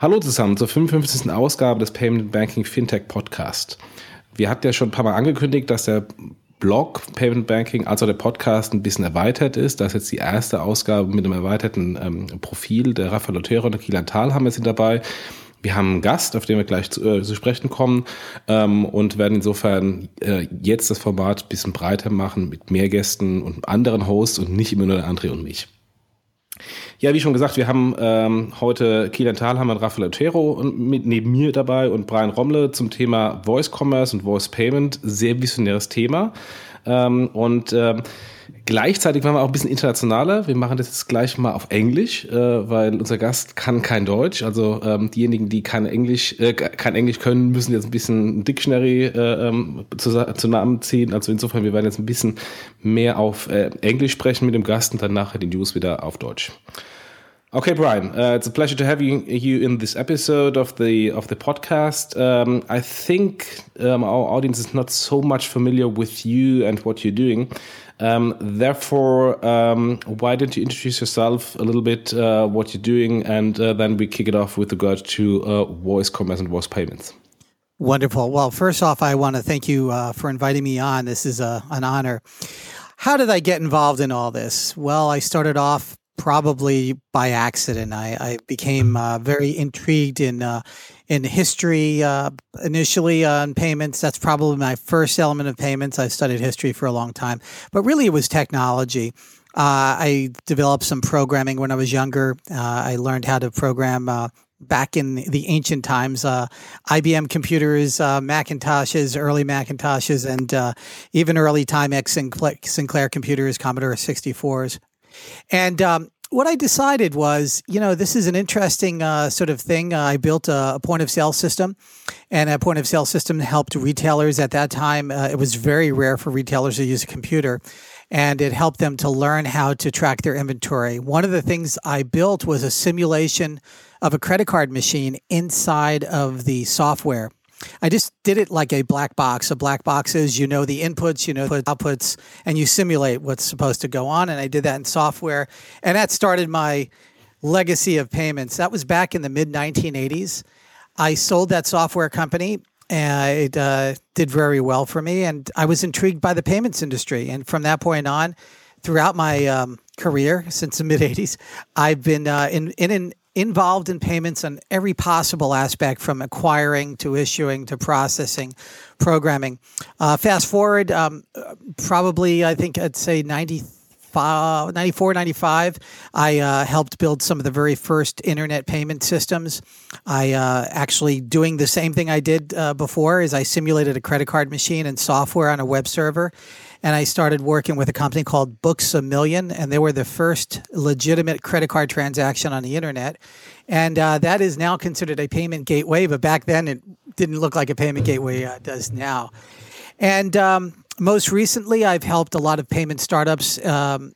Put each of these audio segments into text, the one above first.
Hallo zusammen zur 55. Ausgabe des Payment Banking Fintech Podcast. Wir hatten ja schon ein paar Mal angekündigt, dass der Blog Payment Banking, also der Podcast, ein bisschen erweitert ist. Das ist jetzt die erste Ausgabe mit einem erweiterten ähm, Profil. Der Rafael Otero und der Kielan Thal haben jetzt dabei. Wir haben einen Gast, auf den wir gleich zu, äh, zu sprechen kommen ähm, und werden insofern äh, jetzt das Format ein bisschen breiter machen mit mehr Gästen und anderen Hosts und nicht immer nur der André und mich. Ja, wie schon gesagt, wir haben ähm, heute Kielan Thalhammer und Rafael Otero mit, neben mir dabei und Brian Romle zum Thema Voice Commerce und Voice Payment. Sehr visionäres Thema. Ähm, und ähm, Gleichzeitig waren wir auch ein bisschen internationaler. Wir machen das jetzt gleich mal auf Englisch, äh, weil unser Gast kann kein Deutsch. Also ähm, diejenigen, die kein Englisch, äh, kein Englisch können, müssen jetzt ein bisschen ein Dictionary äh, ähm, zu, zu Namen ziehen. Also insofern, wir werden jetzt ein bisschen mehr auf äh, Englisch sprechen mit dem Gast und dann nachher die News wieder auf Deutsch. Okay, Brian, uh, it's a pleasure to have you, you in this episode of the of the podcast. Um, I think um, our audience is not so much familiar with you and what you're doing. Um, therefore, um, why don't you introduce yourself a little bit, uh, what you're doing, and uh, then we kick it off with regard to uh, voice commerce and voice payments. Wonderful. Well, first off, I want to thank you uh, for inviting me on. This is a, uh, an honor. How did I get involved in all this? Well, I started off probably by accident. I, I became uh, very intrigued in in history uh, initially on payments. That's probably my first element of payments. I studied history for a long time, but really it was technology. Uh, I developed some programming when I was younger. Uh, I learned how to program uh, back in the ancient times, uh, IBM computers, uh, Macintoshes, early Macintoshes, and uh, even early Timex Sinclair computers, Commodore 64s. And um, what I decided was, you know, this is an interesting uh, sort of thing. Uh, I built a, a, point of sale system, and a point of sale system helped retailers at that time. Uh, it was very rare for retailers to use a computer, and it helped them to learn how to track their inventory. One of the things I built was a simulation of a credit card machine inside of the software. I just did it like a black box. A black box is you know the inputs, you know the outputs, and you simulate what's supposed to go on. And I did that in software, and that started my legacy of payments. That was back in the mid 1980s. I sold that software company. And it uh, did very well for me, and I was intrigued by the payments industry. And from that point on, throughout my um, career since the mid 80s, I've been uh, in, in an involved in payments on every possible aspect from acquiring to issuing to processing, programming. Uh, fast forward, um, probably, I think I'd say 90. 94, 95, I uh, helped build some of the very first internet payment systems. I uh, actually doing the same thing I did uh, before is I simulated a credit card machine and software on a web server and I started working with a company called Books a Million, and they were the first legitimate credit card transaction on the internet. And uh, that is now considered a payment gateway, but back then it didn't look like a payment gateway uh, does now. And um, most recently, I've helped a lot of payment startups. Um,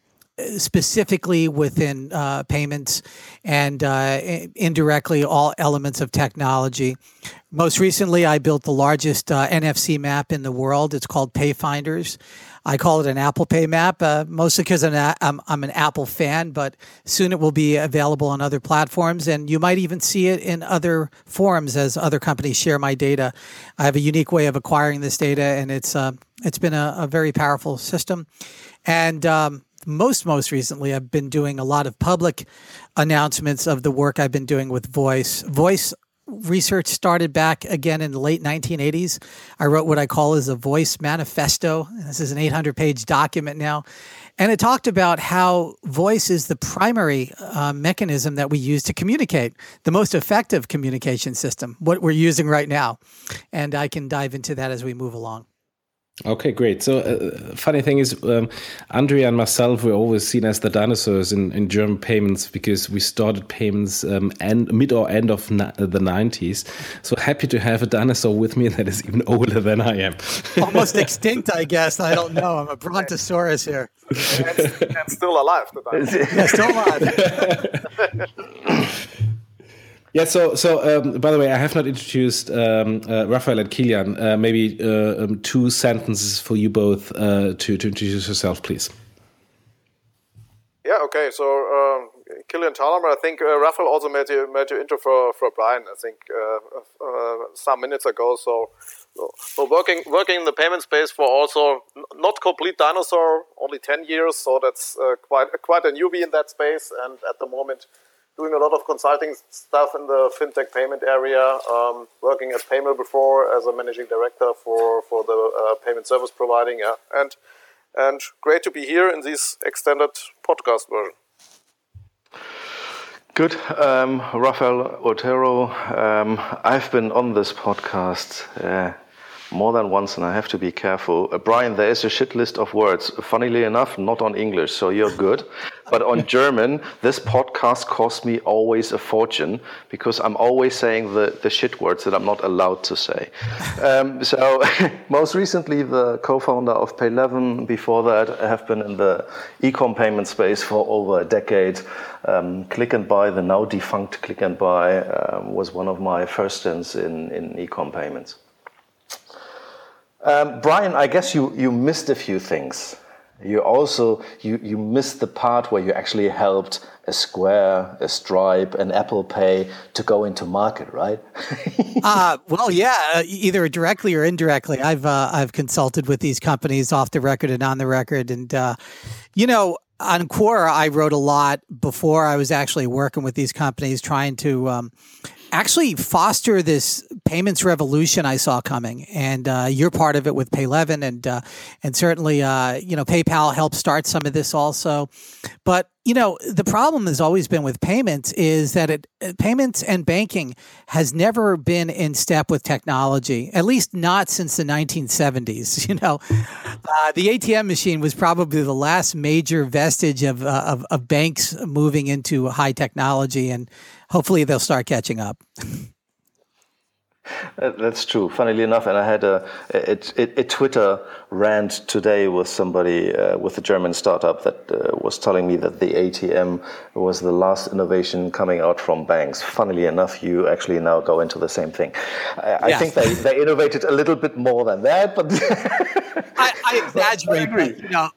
specifically within uh, payments and uh, indirectly all elements of technology. Most recently, I built the largest uh, NFC map in the world. It's called Payfinders. I call it an Apple Pay map, uh, mostly because I'm, I'm, I'm, an Apple fan, but soon it will be available on other platforms. And you might even see it in other forums as other companies share my data. I have a unique way of acquiring this data, and it's, uh, it's been a, a, very powerful system. And um, most most recently i've been doing a lot of public announcements of the work i've been doing with voice voice research started back again in the late 1980s. I wrote what I call as a voice manifesto. This is an 800 page document now. And it talked about how voice is the primary uh, mechanism that we use to communicate, the most effective communication system, what we're using right now. And I can dive into that as we move along. Okay, great. So, uh, funny thing is, um, Andrea and myself were always seen as the dinosaurs in, in German payments because we started payments um, end, mid or end of the 90s. So, happy to have a dinosaur with me that is even older than I am. Almost extinct, I guess. I don't know. I'm a brontosaurus here. and, and still alive. yeah, still alive. Yeah, so so um, by the way, I have not introduced um, uh, Raphael and Kilian. Uh, maybe uh, um, two sentences for you both uh, to to introduce yourself, please. Yeah. Okay. So um, Kilian Thalhammer. I think uh, Raphael also made made you intro for, for Brian. I think uh, some minutes ago. So, so working working in the payment space for also not complete dinosaur, only ten years. So that's quite quite a newbie in that space. And at the moment, doing a lot of consulting stuff in the fintech payment area. Um, working at Paymill before as a managing director for for the uh, payment service providing. Yeah, and and great to be here in this extended podcast version. Good. Um, Rafael Otero, um, I've been on this podcast uh, more than once, and I have to be careful. Uh, Brian, there is a shit list of words. Funnily enough, not on English, so you're good. but on German, this podcast costs me always a fortune because I'm always saying the, the shit words that I'm not allowed to say. Um, so, most recently, the co founder of Payleven. Before that, I have been in the e-com payment space for over a decade. Um, Click and Buy, the now defunct Click and Buy, um, was one of my first stints in, in e-com payments. Um, Brian, I guess you, you missed a few things. You also you, you missed the part where you actually helped a Square, a Stripe, an Apple Pay to go into market, right? uh, well, yeah, uh, either directly or indirectly. I've uh, I've consulted with these companies off the record and on the record, and uh, you know, on Quora, I wrote a lot before I was actually working with these companies, trying to um, actually foster this payments revolution I saw coming, and uh, you're part of it with Payleven, and uh, and certainly uh, you know PayPal helped start some of this also. But you know the problem has always been with payments is that it uh, payments and banking has never been in step with technology, at least not since the 1970s. You know, uh, the ATM machine was probably the last major vestige of, uh, of of banks moving into high technology and hopefully they'll start catching up. That's true. Funnily enough, and I had a, a, a Twitter rant today with somebody uh, with a German startup that uh, was telling me that the ATM was the last innovation coming out from banks. Funnily enough, you actually now go into the same thing. I, I think they, they innovated a little bit more than that, but I, I exaggerate. But, you know,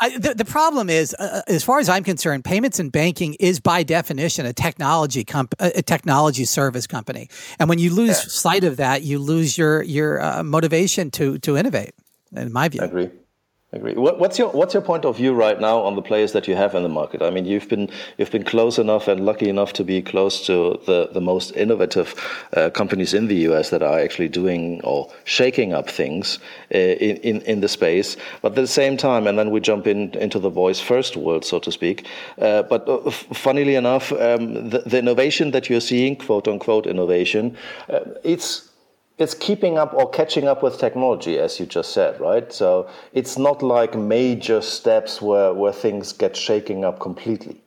I, the, the problem is, uh, uh, as far as I'm concerned, payments and banking is by definition a technology comp- a technology service company, and when you lose yeah. sight of that, you lose your your uh, motivation to to innovate. In my view, I agree agree. What, what's your what's your point of view right now on the players that you have in the market? I mean, you've been you've been close enough and lucky enough to be close to the the most innovative uh, companies in the US that are actually doing or shaking up things uh, in, in in the space. But at the same time, and then we jump in into the voice first world, so to speak. Uh, but uh, funnily enough, um, the, the, innovation that you're seeing, quote unquote innovation, uh, it's it's keeping up or catching up with technology, as you just said, right? So it's not like major steps where, where things get shaking up completely.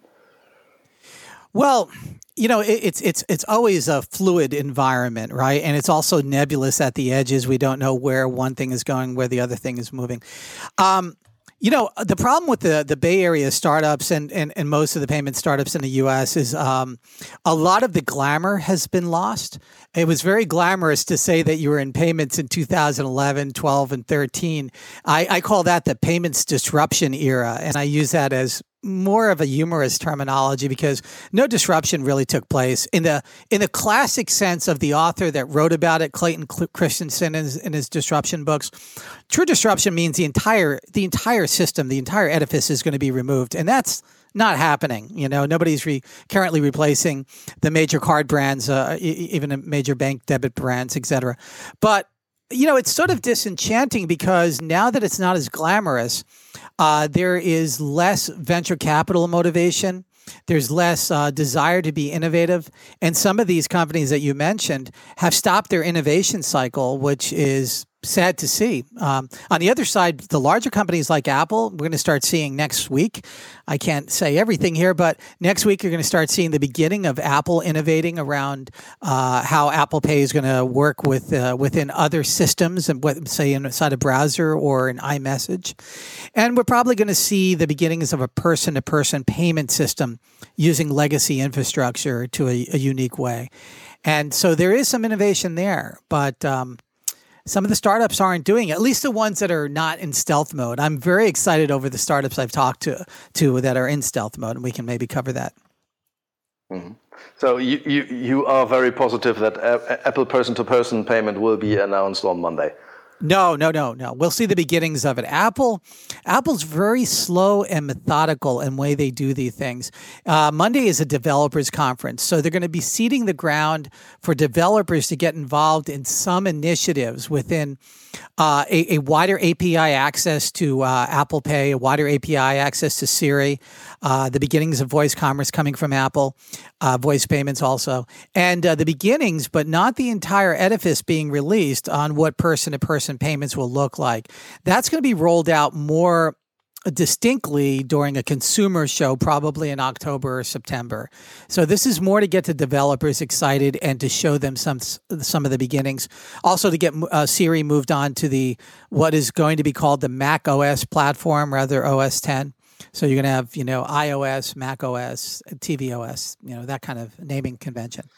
Well, you know, it, it's it's it's always a fluid environment, right? And it's also nebulous at the edges. We don't know where one thing is going, where the other thing is moving. Um, you know, the problem with the, the Bay Area startups and, and, and most of the payment startups in the US is um, a lot of the glamour has been lost. It was very glamorous to say that you were in payments in 2011, 12, and 13. I, I call that the payments disruption era. And I use that as more of a humorous terminology because no disruption really took place in the in the classic sense of the author that wrote about it, Clayton Christensen, in his, in his disruption books. True disruption means the entire the entire system, the entire edifice is going to be removed, and that's not happening. You know, nobody's re- currently replacing the major card brands, uh, even major bank debit brands, etc. But you know, it's sort of disenchanting because now that it's not as glamorous, uh, there is less venture capital motivation. There's less uh, desire to be innovative. And some of these companies that you mentioned have stopped their innovation cycle, which is sad to see. Um, on the other side, the larger companies like Apple, we're going to start seeing next week. I can't say everything here, but next week you're going to start seeing the beginning of Apple innovating around uh, how Apple Pay is going to work with uh, within other systems, and what say inside a browser or an iMessage. And we're probably going to see the beginnings of a person-to-person payment system using legacy infrastructure to a, a unique way. And so there is some innovation there, but um, some of the startups aren't doing it, at least the ones that are not in stealth mode. I'm very excited over the startups I've talked to to that are in stealth mode, and we can maybe cover that. Mm-hmm. So you, you, you are very positive that Apple person to person payment will be announced on Monday. No, no, no, no. We'll see the beginnings of it. Apple, Apple's very slow and methodical in way they do these things. Uh, Monday is a developers conference, so they're going to be seeding the ground for developers to get involved in some initiatives within uh, a, a, wider API access to uh, Apple Pay, a wider API access to Siri, uh, the beginnings of voice commerce coming from Apple, uh, voice payments also, and uh, the beginnings, but not the entire edifice being released on what person to person payments will look like. That's going to be rolled out more distinctly during a consumer show, probably in October or September. So this is more to get the developers excited and to show them some some of the beginnings. Also to get uh, Siri moved on to the what is going to be called the Mac OS platform, rather OS 10. So you're going to have you know iOS, Mac OS, tvOS, you know that kind of naming convention.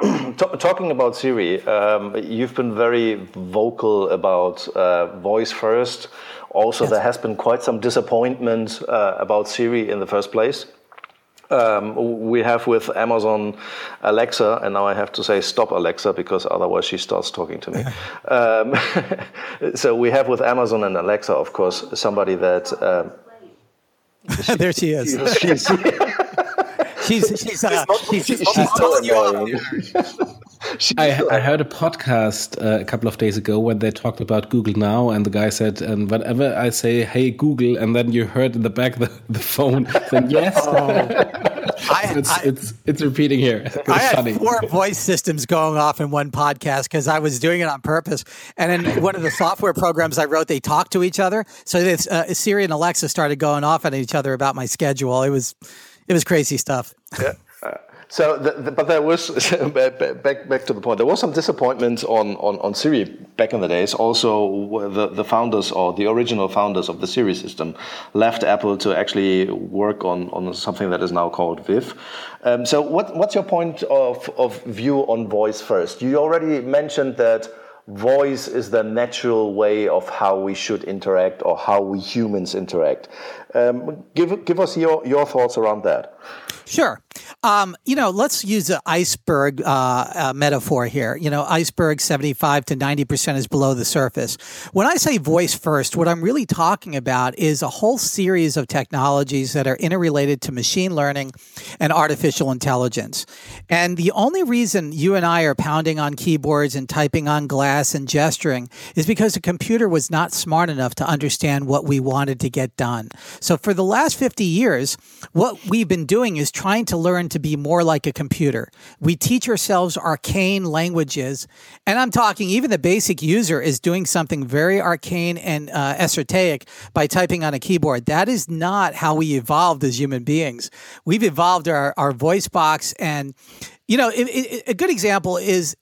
Talking about Siri, um, you've been very vocal about uh, voice first. Also, yes. there has been quite some disappointment uh, about Siri in the first place. Um, we have with Amazon Alexa, and now I have to say stop Alexa because otherwise she starts talking to me. um, so we have with Amazon and Alexa, of course, somebody that. Um, there she is. she's, she's she's uh, she's, she's, she's telling you I, I, heard a podcast uh, a couple of days ago when they talked about Google Now, and the guy said, "And whenever I say Hey Google," and then you heard in the back the, the phone saying yes. Oh. I, it's, I, it's it's repeating here. It's I had funny. four voice systems going off in one podcast because I was doing it on purpose. And in one of the software programs I wrote, they talk to each other. So this, uh, Siri and Alexa started going off at each other about my schedule. It was it was crazy stuff. Yeah. So, the, the, but there was back back to the point. There was some disappointment on, on, on Siri back in the days. Also, the, the founders or the original founders of the Siri system left Apple to actually work on, on something that is now called Viv. Um, so, what, what's your point of, of view on voice first? You already mentioned that voice is the natural way of how we should interact or how we humans interact. Um, give give us your your thoughts around that. Sure. Um, you know, let's use an iceberg uh, uh, metaphor here. You know, iceberg 75 to 90% is below the surface. When I say voice first, what I'm really talking about is a whole series of technologies that are interrelated to machine learning and artificial intelligence. And the only reason you and I are pounding on keyboards and typing on glass and gesturing is because the computer was not smart enough to understand what we wanted to get done. So for the last 50 years, what we've been doing is trying to learn to be more like a computer. We teach ourselves arcane languages, and I'm talking even the basic user is doing something very arcane and uh, esoteric by typing on a keyboard. That is not how we evolved as human beings. We've evolved our, our voice box, and you know, it, it, a good example is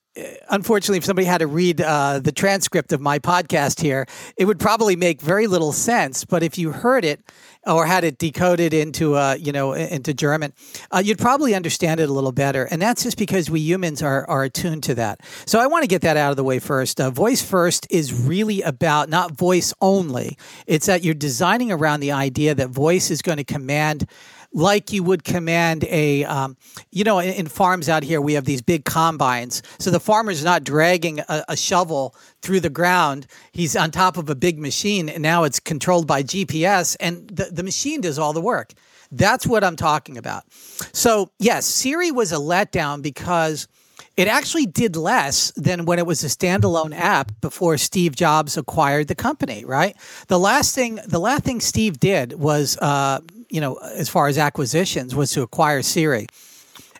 unfortunately, if somebody had to read uh, the transcript of my podcast here, it would probably make very little sense. But if you heard it or had it decoded into uh, you know into German, uh, you'd probably understand it a little better. And that's just because we humans are are attuned to that. So I want to get that out of the way first. Uh, voice first is really about not voice only. It's that you're designing around the idea that voice is going to command like you would command a, um, you know, in, in, farms out here, we have these big combines. So the farmer's not dragging a, a, shovel through the ground. He's on top of a big machine, and now it's controlled by GPS, and the, the machine does all the work. That's what I'm talking about. So, yes, Siri was a letdown because it actually did less than when it was a standalone app before Steve Jobs acquired the company, right? The last thing, the last thing Steve did was, uh, you know, as far as acquisitions, was to acquire Siri.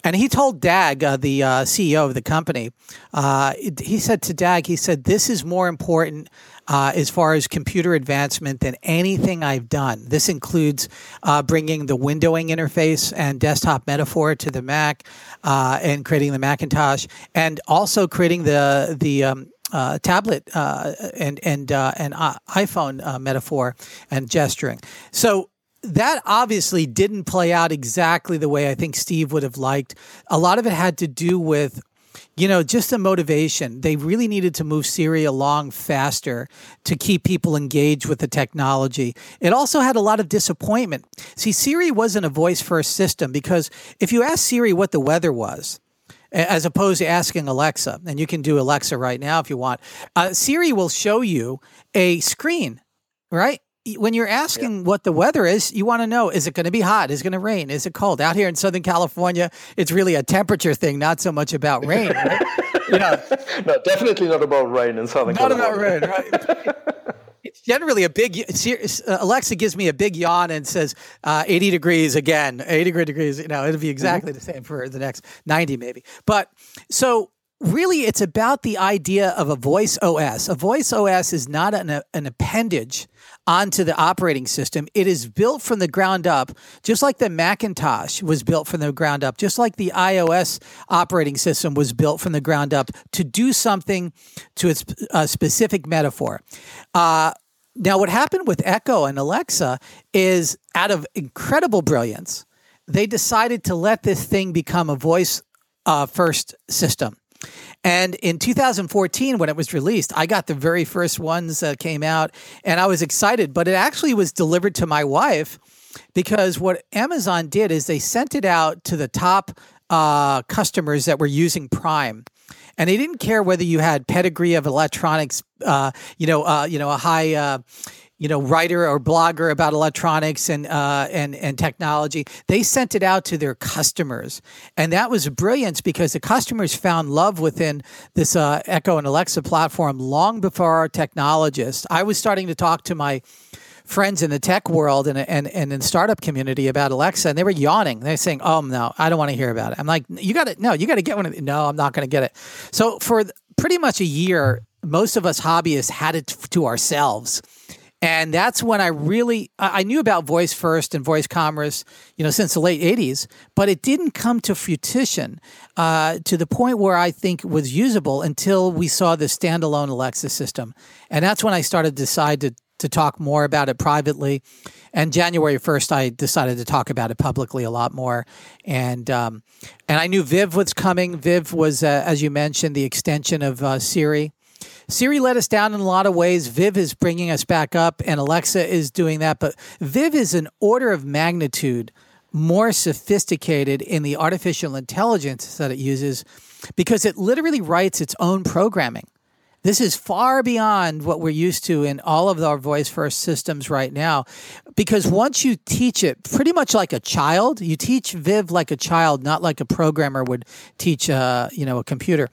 And he told Dag, uh, the uh, CEO of the company, uh, he said to Dag, he said, this is more important uh, as far as computer advancement than anything I've done. This includes uh, bringing the windowing interface and desktop metaphor to the Mac uh, and creating the Macintosh and also creating the, the, um, uh, tablet uh, and and uh, and iPhone metaphor and gesturing. So that obviously didn't play out exactly the way I think Steve would have liked. A lot of it had to do with you know, just a motivation. They really needed to move Siri along faster to keep people engaged with the technology. It also had a lot of disappointment. See, Siri wasn't a voice first system because if you ask Siri what the weather was, as opposed to asking Alexa, and you can do Alexa right now if you want, uh, Siri will show you a screen, right? When you're asking yeah. what the weather is, you want to know is it going to be hot? Is it going to rain? Is it cold? Out here in Southern California, it's really a temperature thing, not so much about rain. Right? you know, no, definitely not about rain in Southern not California. Not about rain, right? it's generally a big uh, Alexa gives me a big yawn and says uh, 80 degrees again, 80 degrees. You know, it'll be exactly mm-hmm. the same for the next 90 maybe. But so really it's about the idea of a voice OS. A voice OS is not an, an appendage onto the operating system. It is built from the ground up, just like the Macintosh was built from the ground up, just like the iOS operating system was built from the ground up to do something to its uh, specific metaphor. Uh, now, what happened with Echo and Alexa is out of incredible brilliance, they decided to let this thing become a voice uh, first system. And in 2014, when it was released, I got the very first ones that came out and I was excited, but it actually was delivered to my wife because what Amazon did is they sent it out to the top uh, customers that were using Prime. And they didn't care whether you had pedigree of electronics, uh, you know, uh, you know, a high, uh, you know, writer or blogger about electronics and uh, and and technology. They sent it out to their customers, and that was brilliant because the customers found love within this uh, Echo and Alexa platform long before our technologists. I was starting to talk to my friends in the tech world and, and, and in startup community about Alexa, and they were yawning. They're saying, "Oh no, I don't want to hear about it." I'm like, "You got to no, you got to get one." Of no, I'm not going to get it. So for pretty much a year, most of us hobbyists had it to ourselves and that's when I really I knew about voice first and voice commerce, you know, since the late '80s, but it didn't come to fruition uh, to the point where I think it was usable until we saw the standalone Alexa system, and that's when I started to decide to to talk more about it privately. And January first, I decided to talk about it publicly a lot more, and um, and I knew Viv was coming. Viv was, uh, as you mentioned, the extension of uh, Siri. Siri let us down in a lot of ways. Viv is bringing us back up, and Alexa is doing that. But Viv is an order of magnitude more sophisticated in the artificial intelligence that it uses because it literally writes its own programming. This is far beyond what we're used to in all of our voice first systems right now. Because once you teach it pretty much like a child, you teach Viv like a child, not like a programmer would teach a, you know, a computer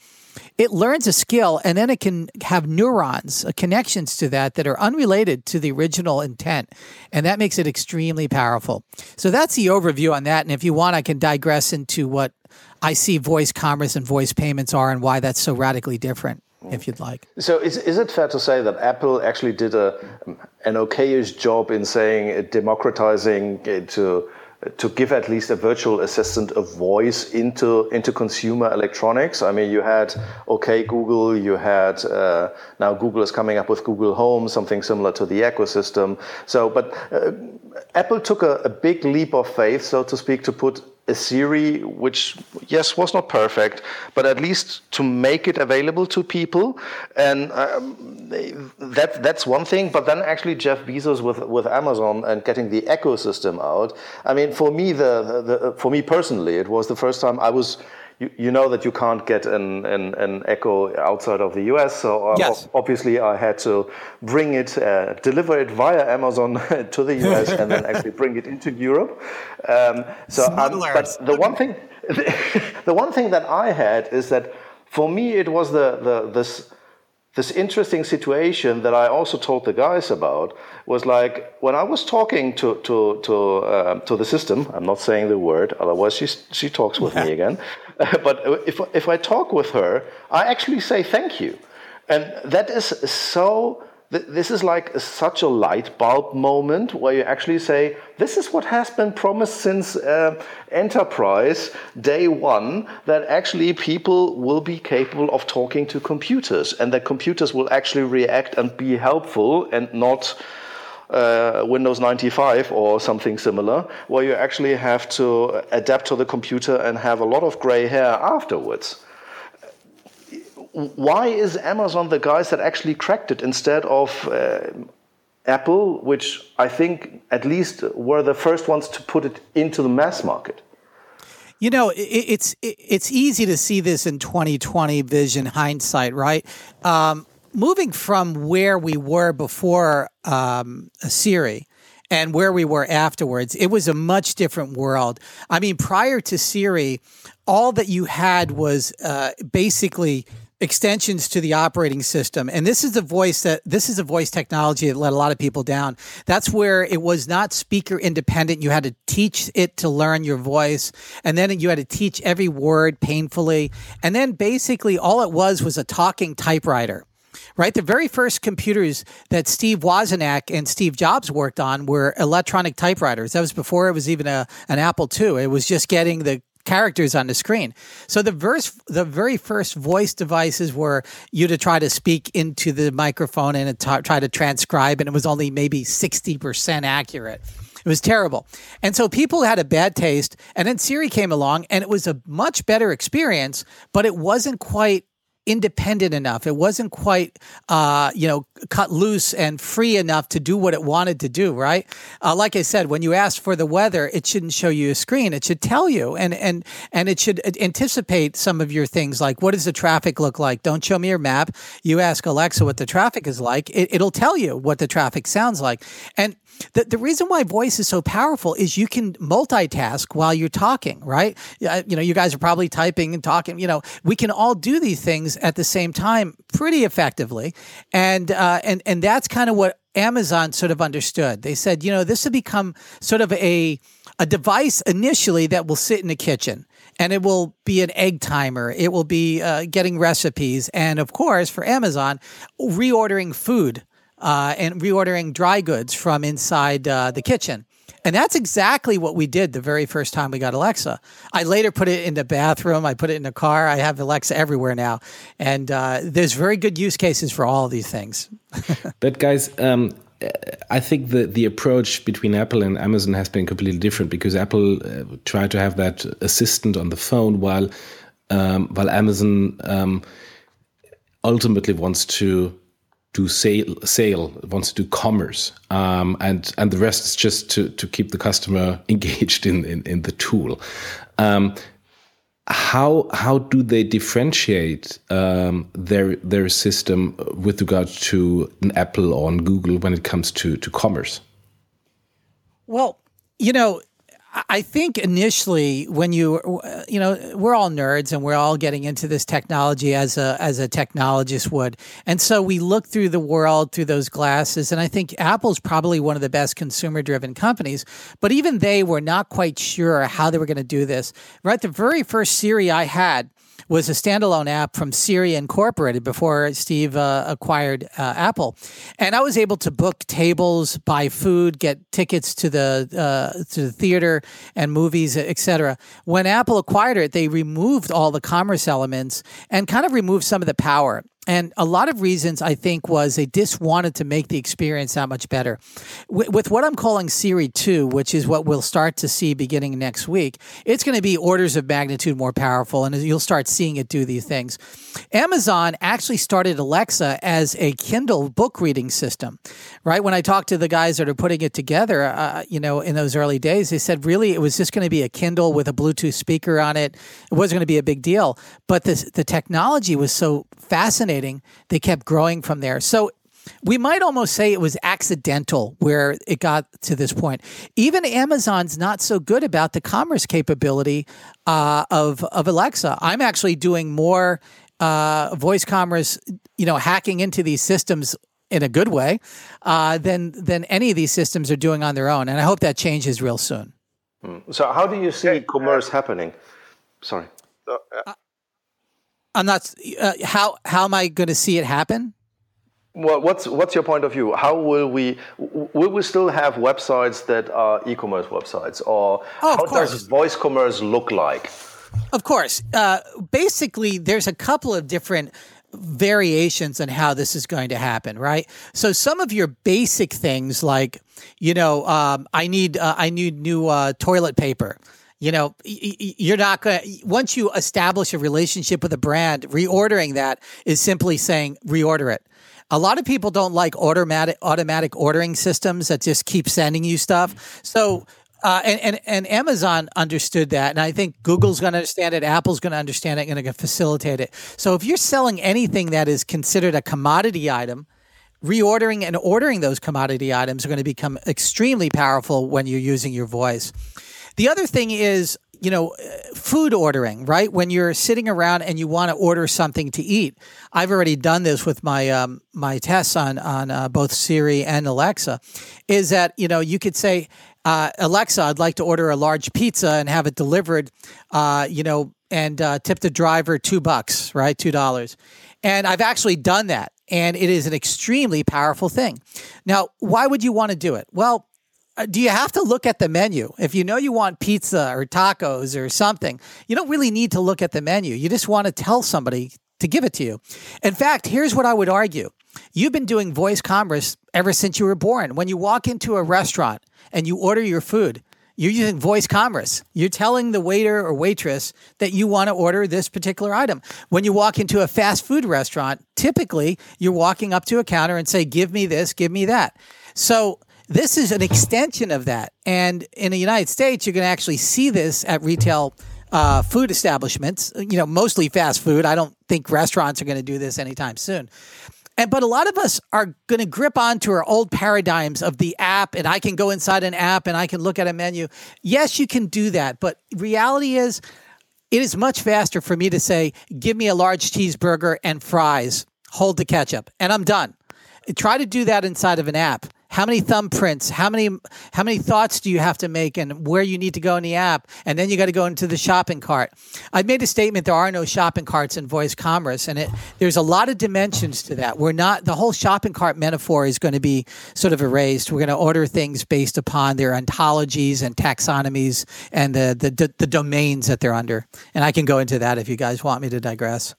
it learns a skill and then it can have neurons, uh, connections to that that are unrelated to the original intent. And that makes it extremely powerful. So that's the overview on that. And if you want, I can digress into what I see voice commerce and voice payments are and why that's so radically different if you'd like. So, is, is it fair to say that Apple actually did a an okayish job in saying democratizing to to give at least a virtual assistant a voice into into consumer electronics. I mean, you had OK Google, you had uh, now Google is coming up with Google Home, something similar to the ecosystem. So, but uh, Apple took a, a big leap of faith, so to speak, to put a Siri which, yes, was not perfect, but at least to make it available to people. And um, that, that's one thing. But then actually Jeff Bezos with, with Amazon and getting the ecosystem out. I mean, for me, the, the, for me personally, it was the first time I was you, you know that you can't get an, an, an Echo outside of the US. So uh, yes. obviously I had to bring it, uh, deliver it via Amazon to the US and then actually bring it into Europe. Um, so, um, but the one thing, the one thing that I had is that for me it was the, the this this interesting situation that I also told the guys about was like when I was talking to to to uh, to the system. I'm not saying the word, otherwise she she talks with me again. but if if I talk with her, I actually say thank you, and that is so this is like such a light bulb moment where you actually say, this is what has been promised since uh, enterprise day one, that actually people will be capable of talking to computers and that computers will actually react and be helpful and not uh, Windows 95 or something similar, where you actually have to adapt to the computer and have a lot of gray hair afterwards why is Amazon the guys that actually cracked it instead of uh, Apple, which I think at least were the first ones to put it into the mass market? You know, it's it's easy to see this in 2020 vision hindsight, right? Um, moving from where we were before um, Siri and where we were afterwards, it was a much different world. I mean, prior to Siri, all that you had was uh, basically extensions to the operating system and this is a voice that this is a voice technology that let a lot of people down that's where it was not speaker independent you had to teach it to learn your voice and then you had to teach every word painfully and then basically all it was was a talking typewriter right? The very first computers that Steve Wozniak and Steve Jobs worked on were electronic typewriters. That was before it was even a, an Apple II. It was just getting the characters on the screen. So the verse, the very first voice devices were you to try to speak into the microphone and t- try to transcribe, and it was only maybe sixty percent accurate. It was terrible. And so people had a bad taste. And then Siri came along and it was a much better experience, but it wasn't quite independent enough. It wasn't quite, uh, you know, cut loose and free enough to do what it wanted to do. Right? Uh, like I said, when you ask for the weather, it shouldn't show you a screen. It should tell you, and and and it should anticipate some of your things, like what does the traffic look like? Don't show me your map. You ask Alexa what the traffic is like. It, it'll tell you what the traffic sounds like, and the, the reason why voice is so powerful is you can multitask while you're talking, right? You know, you guys are probably typing and talking. You know, we can all do these things at the same time pretty effectively, and uh, and and that's kind of what Amazon sort of understood. They said, you know, this will become sort of a a device initially that will sit in the kitchen and it will be an egg timer. It will be uh, getting recipes. And of course, for Amazon, reordering food uh, and reordering dry goods from inside uh, the kitchen. And that's exactly what we did the very first time we got Alexa. I later put it in the bathroom. I put it in the car. I have Alexa everywhere now. And uh, there's very good use cases for all these things. but, guys, um, I think the, the approach between Apple and Amazon has been completely different because Apple uh, tried to have that assistant on the phone while, um, while Amazon um, ultimately wants to do sale, sale wants to do commerce, um, and and the rest is just to to keep the customer engaged in in, in the tool. Um, how how do they differentiate um, their their system with regard to an Apple or Google when it comes to to commerce? Well, you know, I think initially when you uh, you know we're all nerds and we're all getting into this technology as a as a technologist would. And so we look through the world through those glasses and I think Apple's probably one of the best consumer driven companies. But even they were not quite sure how they were going to do this. Right the very first Siri I had was a standalone app from Siri Incorporated before Steve uh, acquired uh, Apple, and I was able to book tables, buy food, get tickets to the uh, to the theater and movies, etc. When Apple acquired it, they removed all the commerce elements and kind of removed some of the power. And a lot of reasons I think was they just wanted to make the experience that much better. With, with, what I'm calling Siri 2, which is what we'll start to see beginning next week, it's going to be orders of magnitude more powerful and you'll start seeing it do these things. Amazon actually started Alexa as a Kindle book reading system, right? When I talked to the guys that are putting it together, uh, you know, in those early days, they said really it was just going to be a Kindle with a Bluetooth speaker on it. It wasn't going to be a big deal. But the, the technology was so fascinating, they kept growing from there. So we might almost say it was accidental where it got to this point. Even Amazon's not so good about the commerce capability uh, of of Alexa. I'm actually doing more uh, voice commerce, you know, hacking into these systems in a good way uh, than than any of these systems are doing on their own. And I hope that changes real soon. Hmm. So, how do you see commerce happening? Sorry. Uh, I'm not. Uh, how how am I going to see it happen? Well, what's what's your point of view? How will we will we still have websites that are e-commerce websites, or oh, how course. does voice commerce look like? Of course. Uh, basically, there's a couple of different variations on how this is going to happen, right? So some of your basic things, like you know, um, I need uh, I need new uh, toilet paper you know, you're not going to, once you establish a relationship with a brand, reordering that is simply saying reorder it. A lot of people don't like automatic automatic ordering systems that just keep sending you stuff. So uh, and, and and Amazon understood that, and I think Google's going to understand it. Apple's going to understand it, and going to facilitate it. So if you're selling anything that is considered a commodity item, reordering and ordering those commodity items are going to become extremely powerful when you're using your voice. The other thing is, you know, food ordering, right? When you're sitting around and you want to order something to eat. I've already done this with my um, my tests on on uh, both Siri and Alexa. Is that you know you could say, uh, Alexa, I'd like to order a large pizza and have it delivered, uh, you know, and uh, tip the driver two bucks, right, two dollars. And I've actually done that, and it is an extremely powerful thing. Now, why would you want to do it? Well Uh, do you have to look at the menu? If you know you want pizza or tacos or something, you don't really need to look at the menu. You just want to tell somebody to give it to you. In fact, here's what I would argue. You've been doing voice commerce ever since you were born. When you walk into a restaurant and you order your food, you're using voice commerce. You're telling the waiter or waitress that you want to order this particular item. When you walk into a fast food restaurant, typically you're walking up to a counter and say, "Give me this, give me that." So this is an extension of that. And in the United States, you're going to actually see this at retail uh, food establishments, you know, mostly fast food. I don't think restaurants are going to do this anytime soon. And, but a lot of us are going to grip onto our old paradigms of the app, and I can go inside an app and I can look at a menu. Yes, you can do that, but reality is, it is much faster for me to say, "Give me a large cheeseburger and fries, hold the ketchup," and I'm done. Try to do that inside of an app how many thumbprints? How many how many thoughts do you have to make and where you need to go in the app? And then you got to go into the shopping cart. I made a statement there are no shopping carts in voice commerce and it there's a lot of dimensions to that. We're not the whole shopping cart metaphor is going to be sort of erased. We're going to order things based upon their ontologies and taxonomies and the the, the, the domains that they're under. And i can go into that if you guys want me to digress.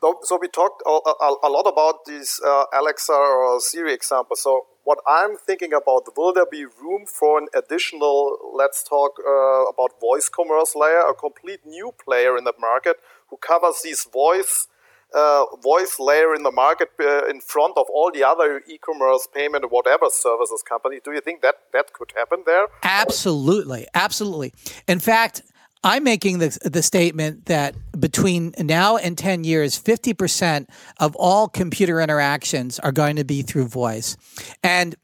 So, so we talked a, a, a lot about these uh, Alexa or Siri examples. So what I'm thinking about, will there be room for an additional, let's talk uh, about voice commerce layer, a complete new player in the market who covers these voice uh, voice layer in the market uh, in front of all the other e-commerce payment or whatever services company. Do you think that that could happen there? Absolutely, absolutely. In fact, I'm making the, the statement that between now and 10 years, 50% of all computer interactions are going to be through voice. And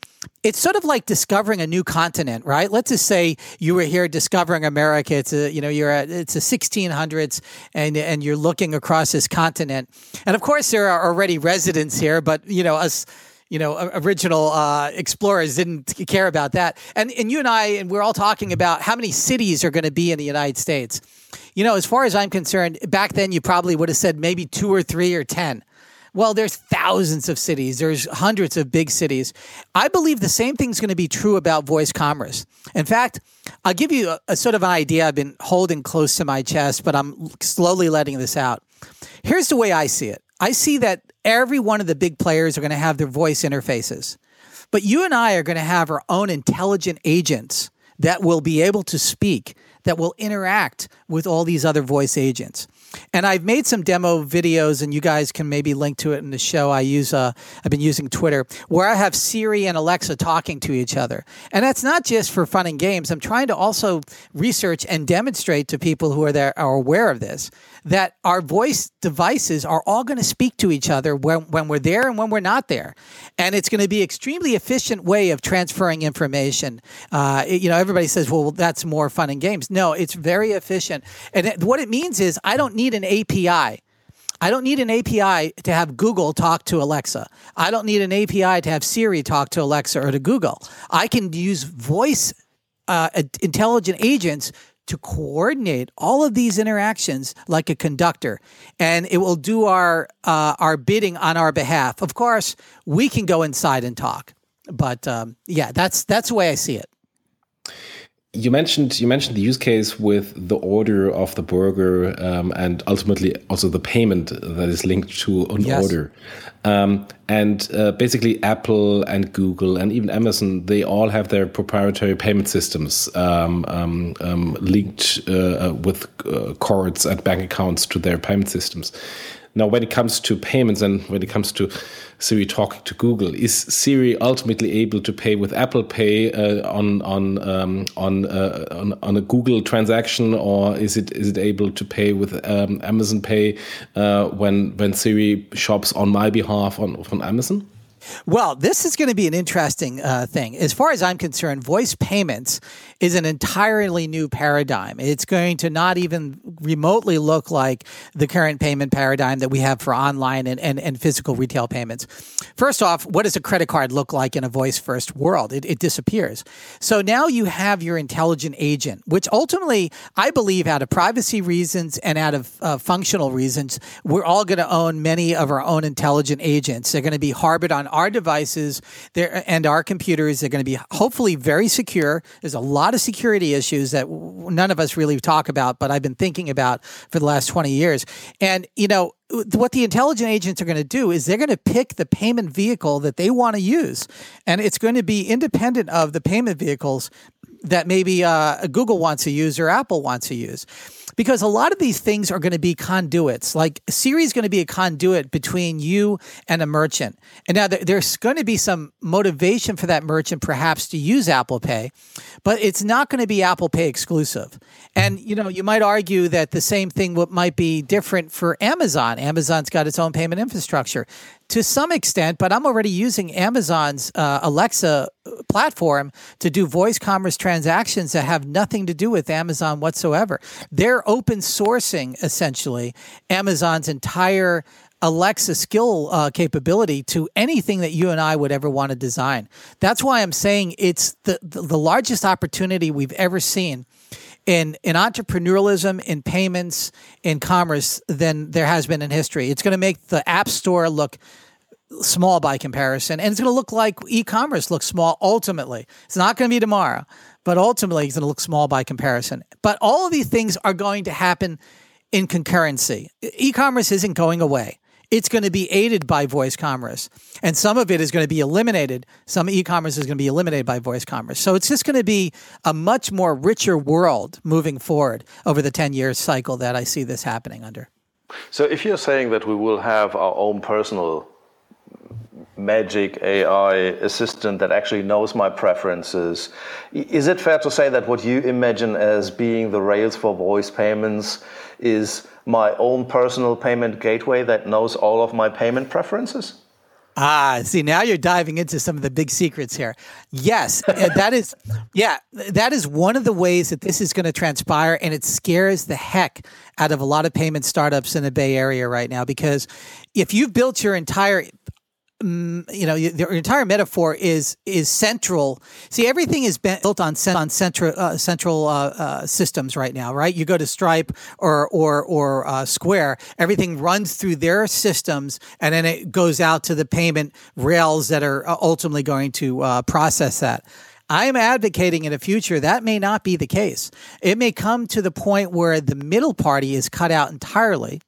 it's sort of like discovering a new continent, right? Let's just say you were here discovering America. It's a, you know, you're at, it's a 1600s and, and you're looking across this continent. And of course, there are already residents here, but, you know, us, you know, original uh, explorers didn't care about that. And and you and I, and we're all talking about how many cities are going to be in the United States. You know, as far as I'm concerned, back then you probably would have said maybe two or three or ten. Well, there's thousands of cities. There's hundreds of big cities. I believe the same thing's going to be true about voice commerce. In fact, I'll give you a, a sort of an idea I've been holding close to my chest, but I'm slowly letting this out. Here's the way I see it. I see that every one of the big players are going to have their voice interfaces. But you and I are going to have our own intelligent agents that will be able to speak, that will interact with all these other voice agents. And I've made some demo videos, and you guys can maybe link to it in the show. I use, uh, I've been using Twitter, where I have Siri and Alexa talking to each other. And that's not just for fun and games. I'm trying to also research and demonstrate to people who are there are aware of this that our voice devices are all going to speak to each other when, when we're there and when we're not there. And it's going to be extremely efficient way of transferring information. Uh, you know, everybody says, well, that's more fun and games. No, it's very efficient. And it, what it means is I don't need an API. I don't need an API to have Google talk to Alexa. I don't need an API to have Siri talk to Alexa or to Google. I can use voice uh, intelligent agents to coordinate all of these interactions like a conductor, and it will do our uh, our bidding on our behalf. Of course, we can go inside and talk, but um, yeah, that's that's the way I see it. You mentioned you mentioned the use case with the order of the burger um, and ultimately also the payment that is linked to an yes. order. Um, and uh, basically, Apple and Google and even Amazon they all have their proprietary payment systems um, um, um linked uh, uh, with uh, cards and bank accounts to their payment systems. Now, when it comes to payments and when it comes to Siri talking to Google, is Siri ultimately able to pay with Apple Pay uh, on on um, on, uh, on, on a Google transaction, or is it is it able to pay with um, Amazon Pay uh, when when Siri shops on my behalf on on Amazon? Well, this is going to be an interesting uh, thing. As far as I'm concerned, voice payments is an entirely new paradigm. It's going to not even remotely look like the current payment paradigm that we have for online and, and, and physical retail payments. First off, what does a credit card look like in a voice first world? It, it disappears. So now you have your intelligent agent, which ultimately, I believe, out of privacy reasons and out of uh, functional reasons, we're all going to own many of our own intelligent agents. They're going to be harbored on our devices and our computers. They're going to be hopefully very secure. There's a lot of security issues that none of us really talk about, but I've been thinking about for the last 20 years. And, you know, what the intelligent agents are going to do is they're going to pick the payment vehicle that they want to use. And it's going to be independent of the payment vehicles that maybe uh, Google wants to use or Apple wants to use because a lot of these things are going to be conduits. Like Siri is going to be a conduit between you and a merchant. And now there's going to be some motivation for that merchant perhaps to use Apple Pay, but it's not going to be Apple Pay exclusive. And you know, you might argue that the same thing might be different for Amazon. Amazon's got its own payment infrastructure to some extent, but I'm already using Amazon's uh, Alexa platform to do voice commerce transactions that have nothing to do with Amazon whatsoever. They're open sourcing essentially Amazon's entire Alexa skill uh, capability to anything that you and I would ever want to design. That's why I'm saying it's the, the, the largest opportunity we've ever seen in in entrepreneurialism, in payments, in commerce than there has been in history. It's going to make the App Store look small by comparison, and it's going to look like e-commerce looks small. Ultimately, it's not going to be tomorrow, but ultimately, it's going to look small by comparison. But all of these things are going to happen in concurrency. E-commerce isn't going away it's going to be aided by voice commerce. And some of it is going to be eliminated. Some e commerce is going to be eliminated by voice commerce. So it's just going to be a much more richer world moving forward over the 10 year cycle that I see this happening under. So if you're saying that we will have our own personal magic AI assistant that actually knows my preferences. Is it fair to say that what you imagine as being the rails for voice payments is my own personal payment gateway that knows all of my payment preferences? Ah, see, now you're diving into some of the big secrets here. Yes, that is, yeah, that is one of the ways that this is going to transpire, and it scares the heck out of a lot of payment startups in the Bay Area right now. Because if you've built your entire you know, the entire metaphor is is central. See, everything is built on on central uh, central uh, uh, systems right now, right? You go to Stripe or or or uh, Square, everything runs through their systems, and then it goes out to the payment rails that are uh, ultimately going to uh, process that. I am advocating in the future that may not be the case. It may come to the point where the middle party is cut out entirely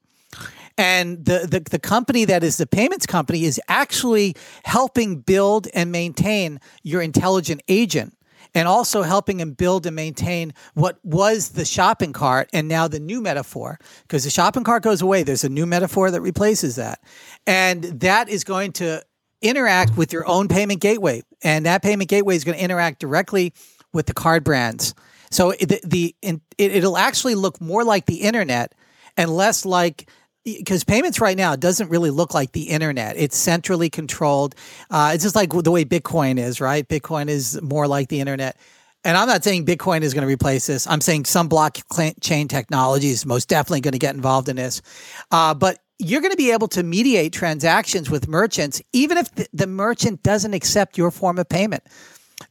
and the, the, the company that is the payments company is actually helping build and maintain your intelligent agent and also helping him build and maintain what was the shopping cart and now the new metaphor. Because the shopping cart goes away, there's a new metaphor that replaces that. And that is going to interact with your own payment gateway. And that payment gateway is going to interact directly with the card brands. So the, the it, it'll actually look more like the internet and less like because payments right now doesn't really look like the internet. It's centrally controlled. Uh, it's just like the way Bitcoin is, right? Bitcoin is more like the internet. And I'm not saying Bitcoin is going to replace this. I'm saying some blockchain technology is most definitely going to get involved in this. Uh, but you're going to be able to mediate transactions with merchants, even if the, the merchant doesn't accept your form of payment.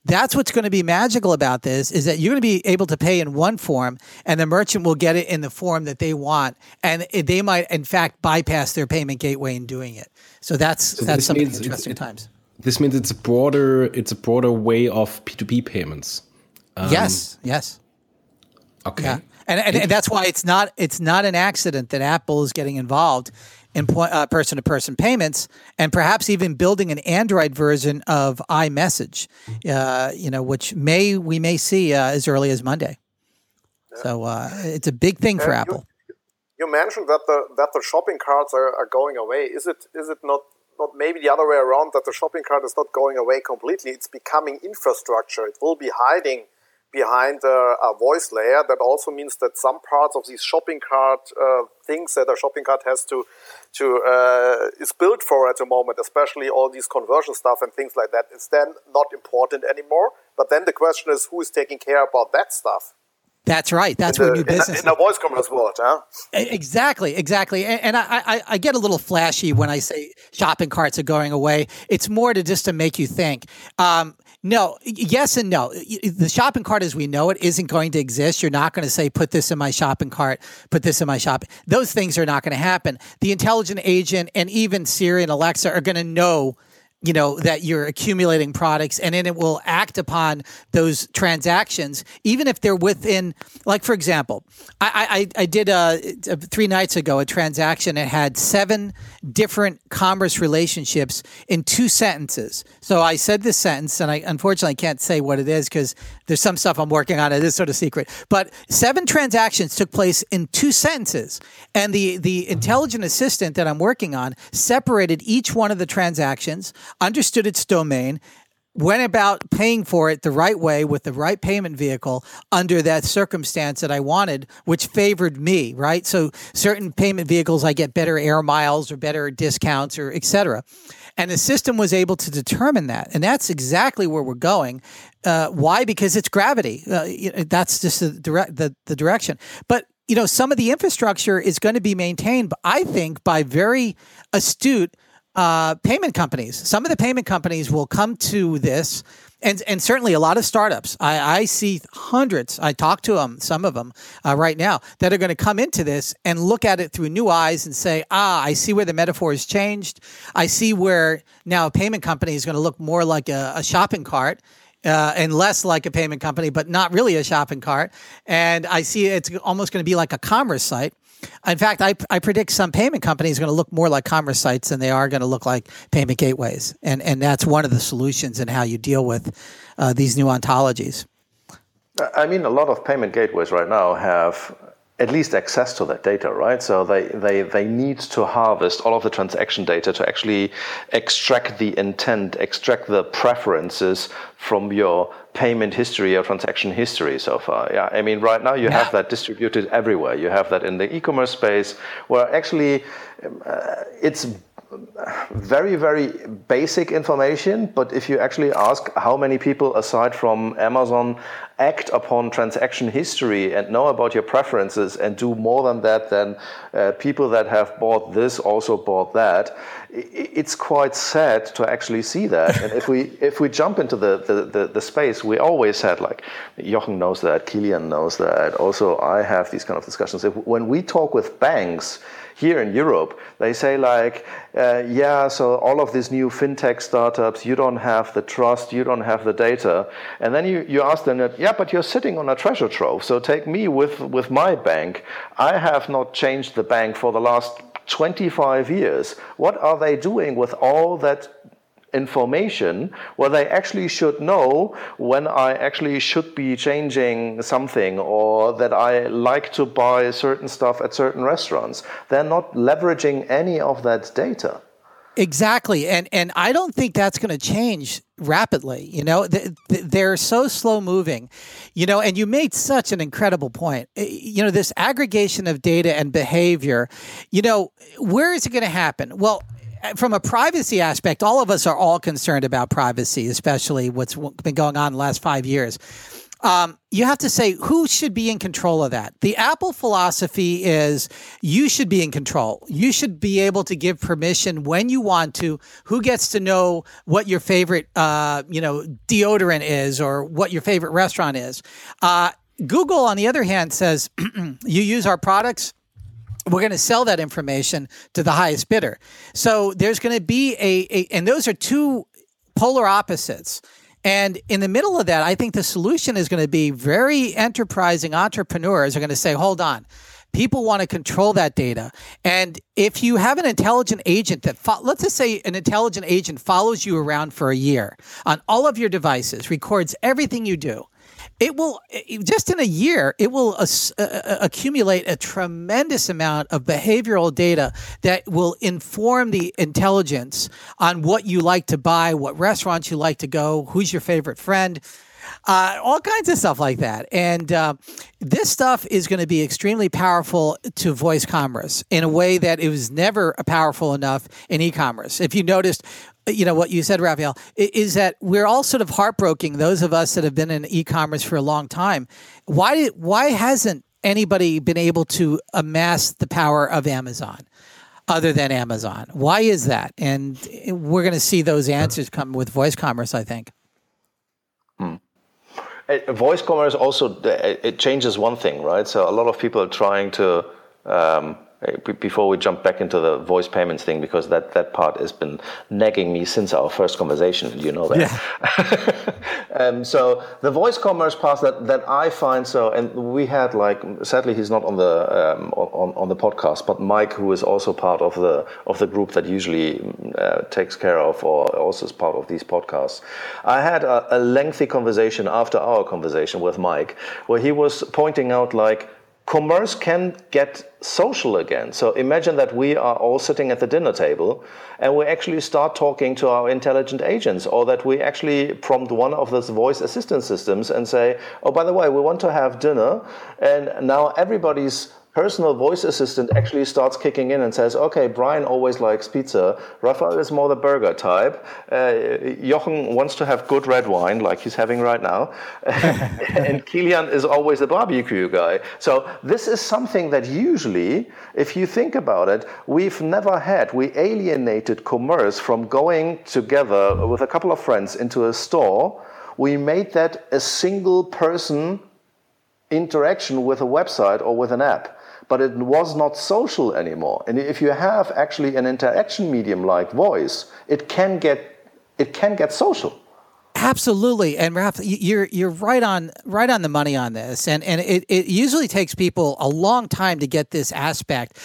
That's what's going to be magical about this is that you're going to be able to pay in one form and the merchant will get it in the form that they want and they might in fact bypass their payment gateway in doing it. So that's so that's some interesting times. This means it's a broader it's a broader way of P2P payments. Um, yes, yes. Okay. Yeah. And, and, and, that's why it's not it's not an accident that Apple is getting involved in person to person payments and perhaps even building an Android version of iMessage, uh, you know, which may we may see uh, as early as Monday. Yeah. So uh, it's a big thing for you, Apple. You mentioned that the that the shopping carts are, are going away. Is it is it not not maybe the other way around that the shopping cart is not going away completely? It's becoming infrastructure. It will be hiding behind a, a, voice layer. That also means that some parts of these shopping cart uh, things that a shopping cart has to to uh, is built for at the moment, especially all these conversion stuff and things like that, is then not important anymore. But then the question is, who is taking care about that stuff? That's right. That's in where new business in, the voice commerce world, huh? Exactly, exactly. And, and I, I, I, get a little flashy when I say shopping carts are going away. It's more to just to make you think. Um, no, yes and no. The shopping cart as we know it isn't going to exist. You're not going to say, put this in my shopping cart, put this in my shopping. Those things are not going to happen. The intelligent agent and even Siri and Alexa are going to know you know that you're accumulating products and then it will act upon those transactions even if they're within like for example i i, I did a, a, three nights ago a transaction that had seven different commerce relationships in two sentences. So i said this sentence and i unfortunately can't say what it is because there's some stuff i'm working on. It is sort of secret. But seven transactions took place in two sentences and the the intelligent assistant that i'm working on separated each one of the transactions understood its domain, went about paying for it the right way with the right payment vehicle under that circumstance that I wanted, which favored me, right? So certain payment vehicles, I get better air miles or better discounts or etc. And the system was able to determine that. And that's exactly where we're going. Uh, why? Because it's gravity. Uh, that's just the, direct, the, the direction. But you know, some of the infrastructure is going to be maintained, I think, by very astute uh, payment companies. Some of the payment companies will come to this, and and certainly a lot of startups. I, I see hundreds. I talk to them, some of them uh, right now, that are going to come into this and look at it through new eyes and say, ah, I see where the metaphor has changed. I see where now a payment company is going to look more like a, a shopping cart. Uh, and less like a payment company, but not really a shopping cart. And I see it's almost going to be like a commerce site. In fact, I, I predict some payment companies are going to look more like commerce sites than they are going to look like payment gateways. And, and that's one of the solutions in how you deal with uh, these new ontologies. I mean, a lot of payment gateways right now have at least access to that data, right? So they, they, they need to harvest all of the transaction data to actually extract the intent, extract the preferences from your payment history or transaction history so far. Yeah, I mean, right now you yeah. have that distributed everywhere. You have that in the e-commerce space, where actually uh, it's very very basic information but if you actually ask how many people aside from amazon act upon transaction history and know about your preferences and do more than that than uh, people that have bought this also bought that it's quite sad to actually see that and if we if we jump into the, the, the, the space we always had like jochen knows that kilian knows that also i have these kind of discussions if, when we talk with banks here in Europe, they say like, uh, yeah, so all of these new fintech startups, you don't have the trust, you don't have the data, and then you, you ask them, that, yeah, but you're sitting on a treasure trove. So take me with with my bank. I have not changed the bank for the last 25 years. What are they doing with all that information where they actually should know when I actually should be changing something or that I like to buy certain stuff at certain restaurants. They're not leveraging any of that data. Exactly. And and I don't think that's going to change rapidly. You know, they're so slow moving. You know, and you made such an incredible point. You know, this aggregation of data and behavior, you know, where is it going to happen? Well, eh, from a privacy aspect, all of us are all concerned about privacy, especially what's been going on in the last five years. Um, you have to say who should be in control of that. The Apple philosophy is you should be in control. You should be able to give permission when you want to. Who gets to know what your favorite, uh, you know, deodorant is or what your favorite restaurant is. Uh, Google, on the other hand, says you use our products we're going to sell that information to the highest bidder. So there's going to be a, a, and those are two polar opposites. And in the middle of that, I think the solution is going to be very enterprising entrepreneurs are going to say, hold on. People want to control that data. And if you have an intelligent agent that, fo- let's just say an intelligent agent follows you around for a year on all of your devices, records everything you do, it will just in a year it will uh, uh, accumulate a tremendous amount of behavioral data that will inform the intelligence on what you like to buy what restaurants you like to go who's your favorite friend uh, all kinds of stuff like that. And uh, this stuff is going to be extremely powerful to voice commerce in a way that it was never powerful enough in e-commerce. If you noticed, you know what you said, Raphael, is that we're all sort of heartbroken. Those of us that have been in e-commerce for a long time, why why hasn't anybody been able to amass the power of Amazon? Other than Amazon, why is that? And we're going to see those answers come with voice commerce, I think. Voice commerce also it changes one thing, right? So a lot of people are trying to um, before we jump back into the voice payments thing, because that, that part has been nagging me since our first conversation, you know that. Yeah. um, so the voice commerce part that, that I find so, and we had like, sadly he's not on the um, on, on the podcast, but Mike, who is also part of the of the group that usually uh, takes care of or also is part of these podcasts. I had a, a lengthy conversation after our conversation with Mike, where he was pointing out like commerce can get social again. So imagine that we are all sitting at the dinner table and we actually start talking to our intelligent agents, or that we actually prompt one of those voice assistant systems and say, Oh, by the way, we want to have dinner. And now everybody's personal voice assistant actually starts kicking in and says, okay, Brian always likes pizza. Raphael is more the burger type. Uh, Jochen wants to have good red wine, like he's having right now. and Kilian is always the barbecue guy. So this is something that usually, if you think about it, we've never had. We alienated commerce from going together with a couple of friends into a store. We made that a single person interaction with a website or with an app but it was not social anymore. And if you have actually an interaction medium like voice, it can get it can get social. Absolutely, and Ralph, you're you're right on right on the money on this, and and it, it usually takes people a long time to get this aspect.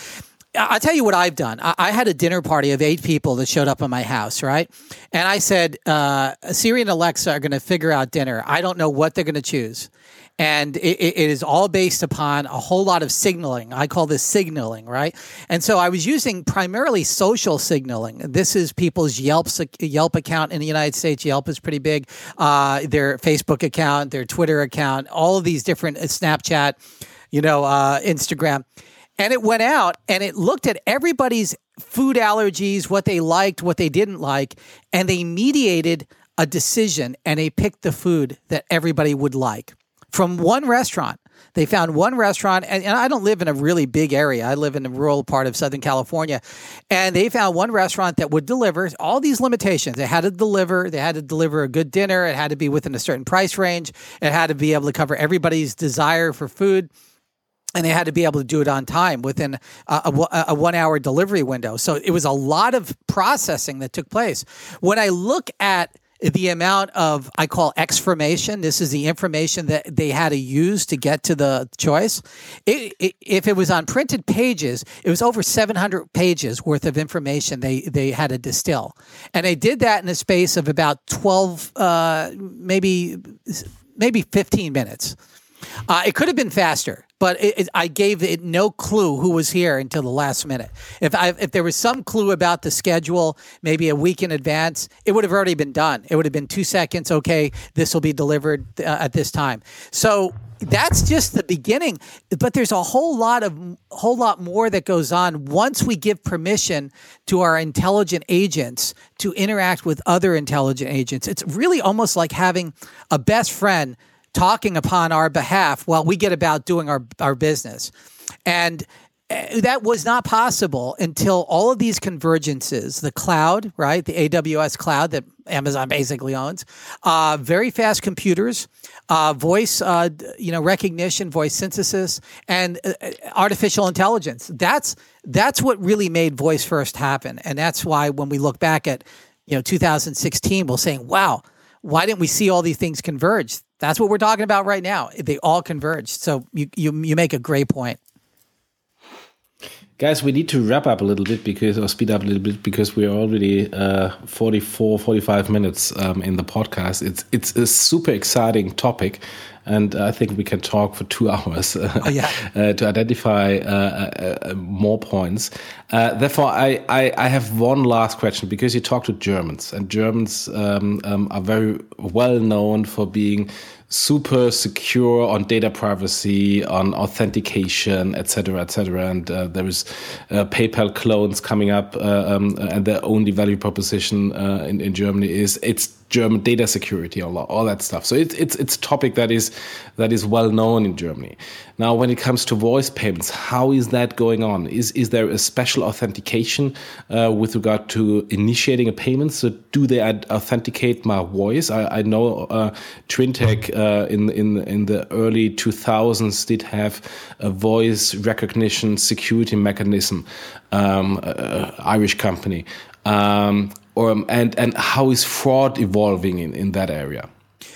I'll tell you what I've done. I, had a dinner party of eight people that showed up at my house, right? And I said, uh, Siri and Alexa are going to figure out dinner. I don't know what they're going to choose and it, it is all based upon a whole lot of signaling. I call this signaling, right? And so I was using primarily social signaling. This is people's Yelp's Yelp account in the United States. Yelp is pretty big. Uh, their Facebook account, their Twitter account, all of these different uh, Snapchat, you know, uh, Instagram. And it went out and it looked at everybody's food allergies, what they liked, what they didn't like, and they mediated a decision and they picked the food that everybody would like from one restaurant. They found one restaurant, and, and, I don't live in a really big area. I live in a rural part of Southern California. And they found one restaurant that would deliver all these limitations. They had to deliver, they had to deliver a good dinner, it had to be within a certain price range, it had to be able to cover everybody's desire for food. And they had to be able to do it on time within a, a, a one hour delivery window. So it was a lot of processing that took place. When I look at the amount of I call exformation. This is the information that they had to use to get to the choice. It, it, if it was on printed pages, it was over 700 pages worth of information they they had to distill, and they did that in a space of about 12, uh, maybe maybe 15 minutes. Uh, it could have been faster, but it, it, I gave it no clue who was here until the last minute. If I, if there was some clue about the schedule, maybe a week in advance, it would have already been done. It would have been two seconds. Okay, this will be delivered uh, at this time. So that's just the beginning. But there's a whole lot of whole lot more that goes on once we give permission to our intelligent agents to interact with other intelligent agents. It's really almost like having a best friend talking upon our behalf while we get about doing our, our business. And eh, that was not possible until all of these convergences the cloud right the aws cloud that amazon basically owns uh, very fast computers uh, voice uh, you know recognition voice synthesis and uh, artificial intelligence that's that's what really made voice first happen and that's why when we look back at you know 2016 we're saying wow why didn't we see all these things converge? That's what we're talking about right now. They all converge. So you you you make a great point. Guys, we need to wrap up a little bit because, or speed up a little bit because we're already uh, 44, 45 minutes um, in the podcast. It's it's a super exciting topic, and I think we can talk for two hours oh, yeah. uh, to identify uh, uh, uh more points. Uh, therefore, I, I, I, have one last question because you talk to Germans, and Germans um, um, are very well known for being super secure on data privacy, on authentication, etc., etc. And uh, there is uh, PayPal clones coming up, uh, um, and their only value proposition uh, in, in Germany is it's German data security, all, all that stuff. So it, it's it's a topic that is that is well known in Germany. Now, when it comes to voice payments, how is that going on? Is is there a special authentication uh, with regard to initiating a payment? So do they authenticate my voice? I, I know uh, Twintech uh, in in in the early 2000s did have a voice recognition security mechanism, um, Irish company. Um, or um, and and how is fraud evolving in, in that area?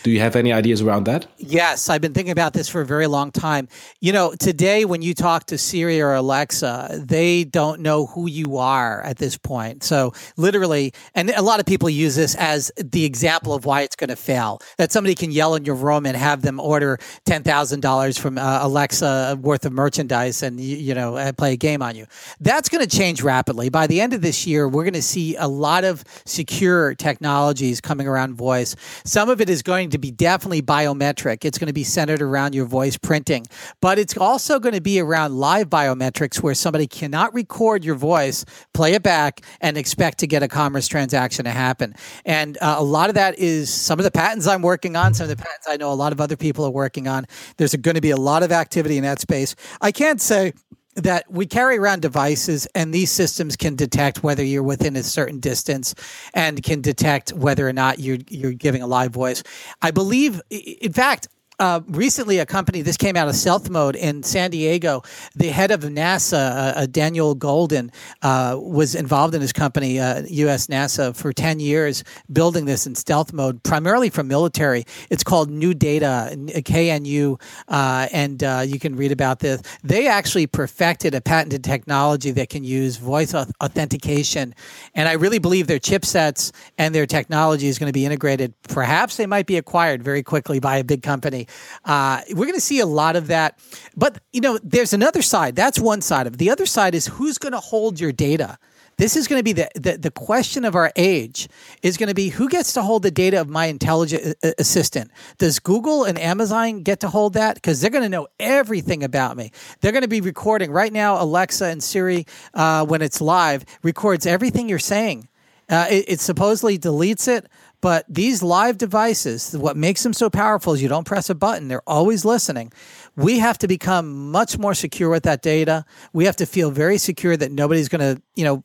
Do you have any ideas around that? Yes, I've been thinking about this for a very long time. You know, today when you talk to Siri or Alexa, they don't know who you are at this point. So, literally, and a lot of people use this as the example of why it's going to fail. That somebody can yell in your room and have them order $10,000 from uh, Alexa worth of merchandise and, you know, uh, play a game on you. That's going to change rapidly. By the end of this year, we're going to see a lot of secure technologies coming around voice. Some of it is going to be definitely biometric. It's going to be centered around your voice printing, but it's also going to be around live biometrics where somebody cannot record your voice, play it back, and expect to get a commerce transaction to happen. And uh, a lot of that is some of the patents I'm working on, some of the patents I know a lot of other people are working on. There's going to be a lot of activity in that space. I can't say that we carry around devices and these systems can detect whether you're within a certain distance and can detect whether or not you're you're giving a live voice. I believe in fact uh, recently a company this came out of stealth mode in san diego. The head of nasa uh, uh, daniel Goldin, uh, was involved in his company us uh, nasa for 10 years building this in stealth mode primarily for military. It's called KnuEdge, knu uh, and you can read about this. They actually perfected a patented technology that can use voice authentication and i really believe their chipsets and their technology is going to be integrated. Perhaps they might be acquired very quickly by a big company uh, we're going to see a lot of that. But, you know, there's another side. That's one side of it. The other side is who's going to hold your data? This is going to be the, the, the, question of our age is going to be who gets to hold the data of my intelligent uh, uh, assistant? Does Google and Amazon get to hold that? Because they're going to know everything about me. They're going to be recording right now. Alexa and Siri, uh, when it's live, records everything you're saying. Uh, it, it supposedly deletes it, but these live devices, what makes them so powerful is you don't press a button, they're always listening. We have to become much more secure with that data. We have to feel very secure that nobody's going to, you know,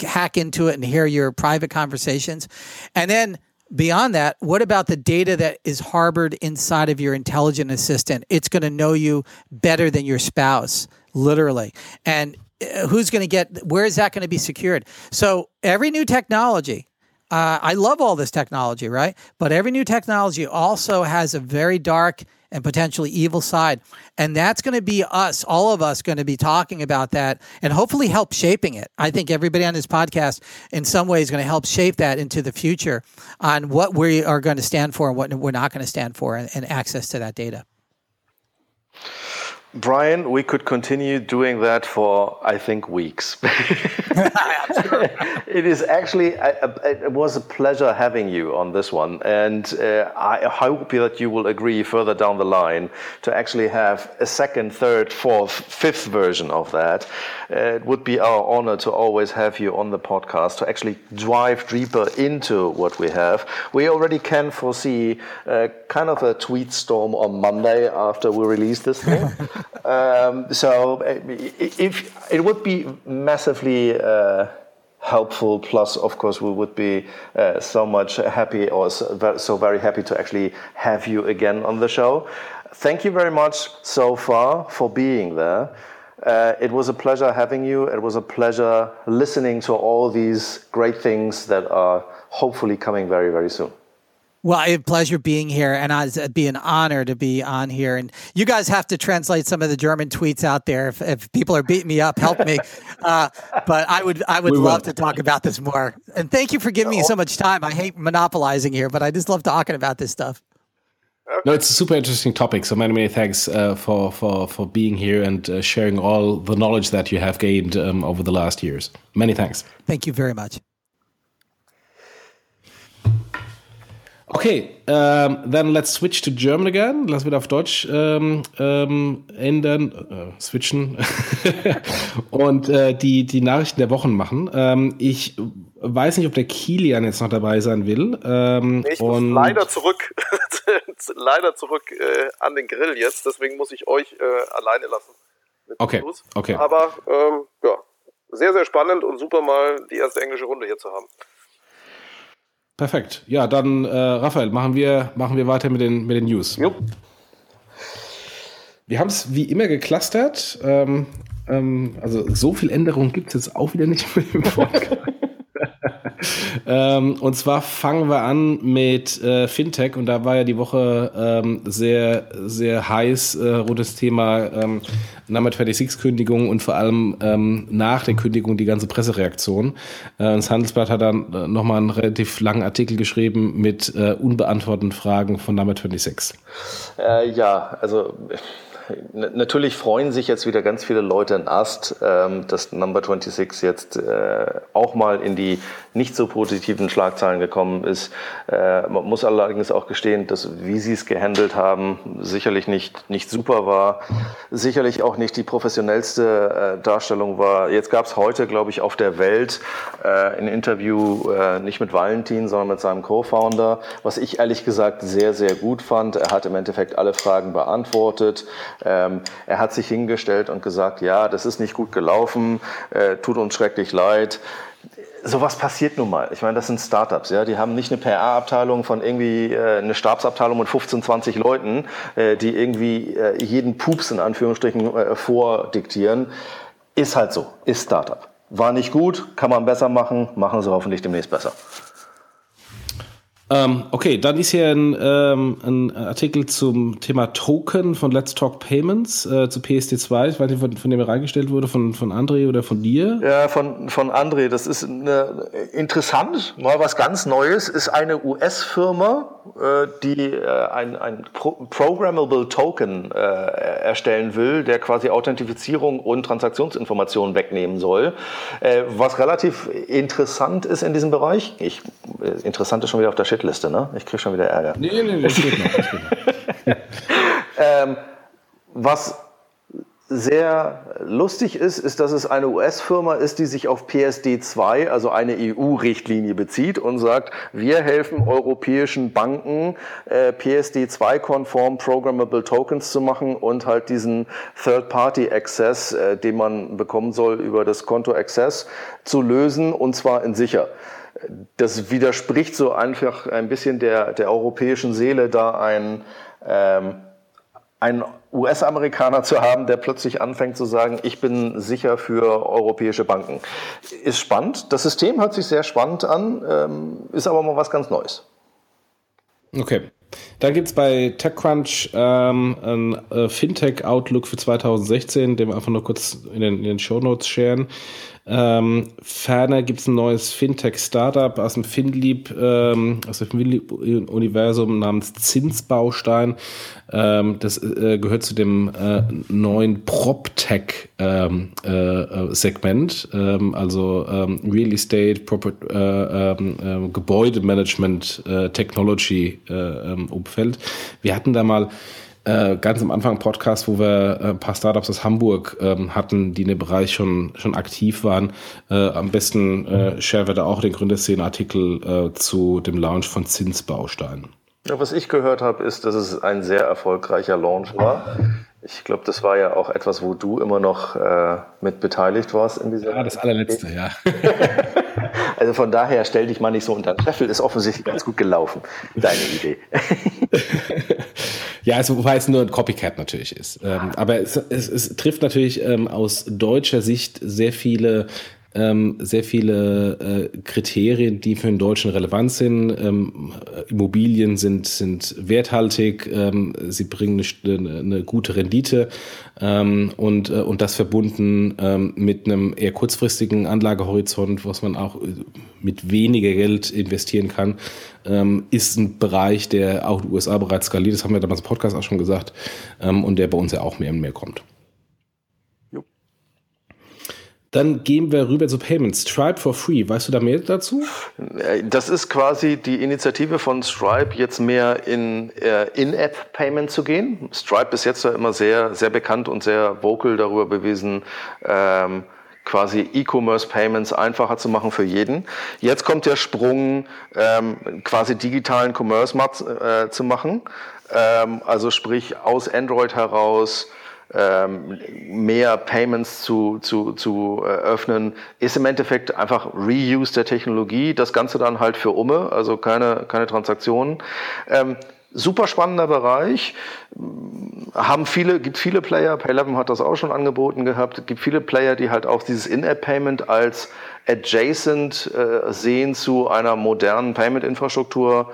hack into it and hear your private conversations. And then beyond that, what about the data that is harbored inside of your intelligent assistant? It's going to know you better than your spouse, literally. And uh, who's going to get where is that going to be secured? So every new technology uh, I love all this technology, right? But every new technology also has a very dark and potentially evil side. And that's going to be us, all of us, going to be talking about that and hopefully help shaping it. I think everybody on this podcast, in some way is going to help shape that into the future on what we are going to stand for and what we're not going to stand for and, and access to that data. Brian, we could continue doing that for, I think, weeks. it is actually, it was a pleasure having you on this one. And uh, I hope that you will agree further down the line to actually have a second, third, fourth, fifth version of that. Uh, it would be our honor to always have you on the podcast to actually dive deeper into what we have. We already can foresee uh, kind of a tweet storm on Monday after we release this thing. um, so uh, if it would be massively uh, helpful. Plus, of course, we would be uh, so much happy or so, so very happy to actually have you again on the show. Thank you very much so far for being there. Uh, it was a pleasure having you. It was a pleasure listening to all these great things that are hopefully coming very, very soon. Well, I have a pleasure being here, and it'd be an honor to be on here. And you guys have to translate some of the German tweets out there. If, if people are beating me up, help me. Uh, but I would, I would we love will. to talk about this more. And thank you for giving me so much time. I hate monopolizing here, but I just love talking about this stuff. Okay. No, it's a super interesting topic. So many, many thanks uh, for for for being here and uh, sharing all the knowledge that you have gained um, over the last years. Many thanks. Thank you very much. Okay, ähm, then let's switch to German again. Lass wieder auf Deutsch ähm, ähm, ändern, äh, switchen und äh, die, die Nachrichten der Wochen machen. Ähm, ich weiß nicht, ob der Kilian jetzt noch dabei sein will. Ähm, ich muss leider zurück, leider zurück äh, an den Grill jetzt. Deswegen muss ich euch äh, alleine lassen. Okay, okay. Aber ähm, ja, sehr, sehr spannend und super mal die erste englische Runde hier zu haben. Perfekt. Ja, dann, äh, Raphael, machen wir, machen wir weiter mit den, mit den News. Jo. Wir haben es wie immer geclustert. Ähm, ähm, also so viel Änderungen gibt es jetzt auch wieder nicht mehr im Podcast. ähm, und zwar fangen wir an mit äh, Fintech und da war ja die Woche ähm, sehr, sehr heiß äh, das Thema ähm, Number 26 Kündigung und vor allem ähm, nach der Kündigung die ganze Pressereaktion. Äh, das Handelsblatt hat dann äh, nochmal einen relativ langen Artikel geschrieben mit äh, unbeantworteten Fragen von Number 26. Äh, ja, also natürlich freuen sich jetzt wieder ganz viele Leute in Ast, ähm, dass Number 26 jetzt äh, auch mal in die nicht so positiven Schlagzeilen gekommen ist. Äh, man muss allerdings auch gestehen, dass wie sie es gehandelt haben, sicherlich nicht, nicht super war, sicherlich auch nicht die professionellste äh, Darstellung war. Jetzt gab es heute, glaube ich, auf der Welt äh, ein Interview nicht mit Valentin, sondern mit seinem Co-Founder, was ich ehrlich gesagt sehr, sehr gut fand. Er hat im Endeffekt alle Fragen beantwortet. Ähm, er hat sich hingestellt und gesagt, ja, das ist nicht gut gelaufen, tut uns schrecklich leid. Sowas passiert nun mal. Ich meine, das sind Startups, ja. Die haben nicht eine PR-Abteilung von irgendwie äh, eine Stabsabteilung mit 15, 20 Leuten, äh, die irgendwie äh, jeden Pups in Anführungsstrichen äh, vordiktieren. Ist halt so, ist Startup. War nicht gut, kann man besser machen, machen sie hoffentlich demnächst besser. Ähm, okay, dann ist hier ein, ähm, ein, Artikel zum Thema Token von Let's Talk Payments äh, zu PSD2. Ich weiß nicht, von, von dem er reingestellt wurde, von, von André oder von dir? Ja, von, von André. Das ist eine, interessant, mal was ganz Neues. Ist eine US-Firma, äh, die äh, ein, ein Pro Programmable Token äh, erstellen will, der quasi Authentifizierung und Transaktionsinformationen wegnehmen soll. Äh, was relativ interessant ist in diesem Bereich. Ich, äh, interessant ist schon wieder auf der Schiff Shitliste, ne? Ich kriege schon wieder Ärger. Nee, nee, nee, das geht noch. Das geht noch. ähm, was sehr lustig ist, ist, dass es eine US-Firma ist, die sich auf PSD2, also eine EU-Richtlinie bezieht und sagt, wir helfen europäischen Banken, äh, PSD2-konform Programmable Tokens zu machen und halt diesen Third-Party-Access, äh, den man bekommen soll über das Konto Access, zu lösen und zwar in sicher das widerspricht so einfach ein bisschen der, der europäischen Seele, da ein, ähm, ein US-Amerikaner zu haben, der plötzlich anfängt zu sagen, ich bin sicher für europäische Banken. Ist spannend. Das System hört sich sehr spannend an, ähm, ist aber mal was ganz Neues. Okay. Dann gibt es bei TechCrunch ähm, ein äh, Fintech-Outlook für 2016, den wir einfach nur kurz in den, in den Show Notes scheren. Ähm, ferner gibt es ein neues Fintech-Startup aus dem FinLeap, ähm, aus dem FinLeap-Universum namens Zinsbaustein. Ähm, das äh, gehört zu dem äh, neuen PropTech-Segment, ähm, äh, ähm, also ähm, Real Estate, äh, ähm, Gebäudemanagement, äh, Technology Umfeld. Wir hatten da mal äh, ganz am Anfang Podcast, wo wir äh, ein paar Startups aus Hamburg ähm, hatten, die in dem Bereich schon, schon aktiv waren. Äh, am besten äh, share wir da auch den Gründerszenen-Artikel äh, zu dem Launch von Zinsbaustein. Ja, was ich gehört habe, ist, dass es ein sehr erfolgreicher Launch war. Ich glaube, das war ja auch etwas, wo du immer noch äh, mit beteiligt warst in dieser. Ja, das allerletzte, ja. also von daher stell dich mal nicht so unter den Scheffel, ist offensichtlich ganz gut gelaufen, deine Idee. ja, also, wobei es nur ein Copycat natürlich ist. Ähm, aber es, es, es trifft natürlich ähm, aus deutscher Sicht sehr viele ähm, sehr viele äh, Kriterien, die für den Deutschen relevant sind. Ähm, Immobilien sind, sind werthaltig, ähm, sie bringen eine, eine gute Rendite ähm, und, äh, und das verbunden ähm, mit einem eher kurzfristigen Anlagehorizont, was man auch äh, mit weniger Geld investieren kann, ähm, ist ein Bereich, der auch in den USA bereits skaliert. Das haben wir damals im Podcast auch schon gesagt und der bei uns ja auch mehr und mehr kommt. Dann gehen wir rüber zu Payments. Stripe for Free. Weißt du da mehr dazu? Äh, das ist quasi die Initiative von Stripe, jetzt mehr in äh, In-App-Payment zu gehen. Stripe ist jetzt ja immer sehr, sehr bekannt und sehr vocal darüber bewiesen, ähm, quasi E-Commerce-Payments einfacher zu machen für jeden. Jetzt kommt der Sprung, ähm, quasi digitalen Commerce äh, zu machen. Ähm, also sprich aus Android heraus mehr Payments zu, zu, zu öffnen, ist im Endeffekt einfach Reuse der Technologie, das Ganze dann halt für Umme, also keine, keine Transaktionen. Ähm, super spannender Bereich. Haben viele, gibt viele Player, Pay11 hat das auch schon angeboten gehabt, gibt viele Player, die halt auch dieses In-App-Payment als adjacent äh, sehen zu einer modernen Payment-Infrastruktur.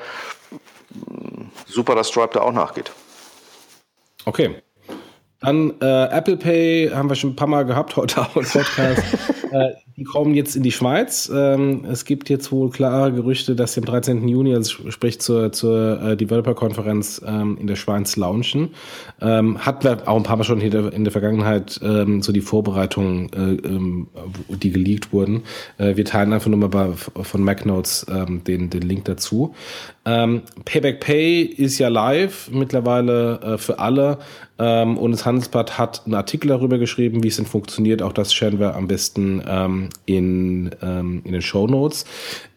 Super, dass Stripe da auch nachgeht. Okay. Dann äh, Apple Pay haben wir schon ein paar Mal gehabt heute auch im Podcast. äh, die kommen jetzt in die Schweiz. Ähm, es gibt jetzt wohl klare Gerüchte, dass sie am 13. Juni, also sprich zur, zur äh, Developer-Konferenz ähm, in der Schweiz launchen. Ähm, hatten wir auch ein paar Mal schon in der, Vergangenheit so die Vorbereitungen, äh, die geleakt wurden. Äh, wir teilen einfach nur mal bei, von MacNotes den, den Link dazu. Payback Pay ist ja live mittlerweile für alle und das Handelsblatt hat einen Artikel darüber geschrieben, wie es denn funktioniert. Auch das scheren wir am besten ähm, in, ähm, in den Show Notes.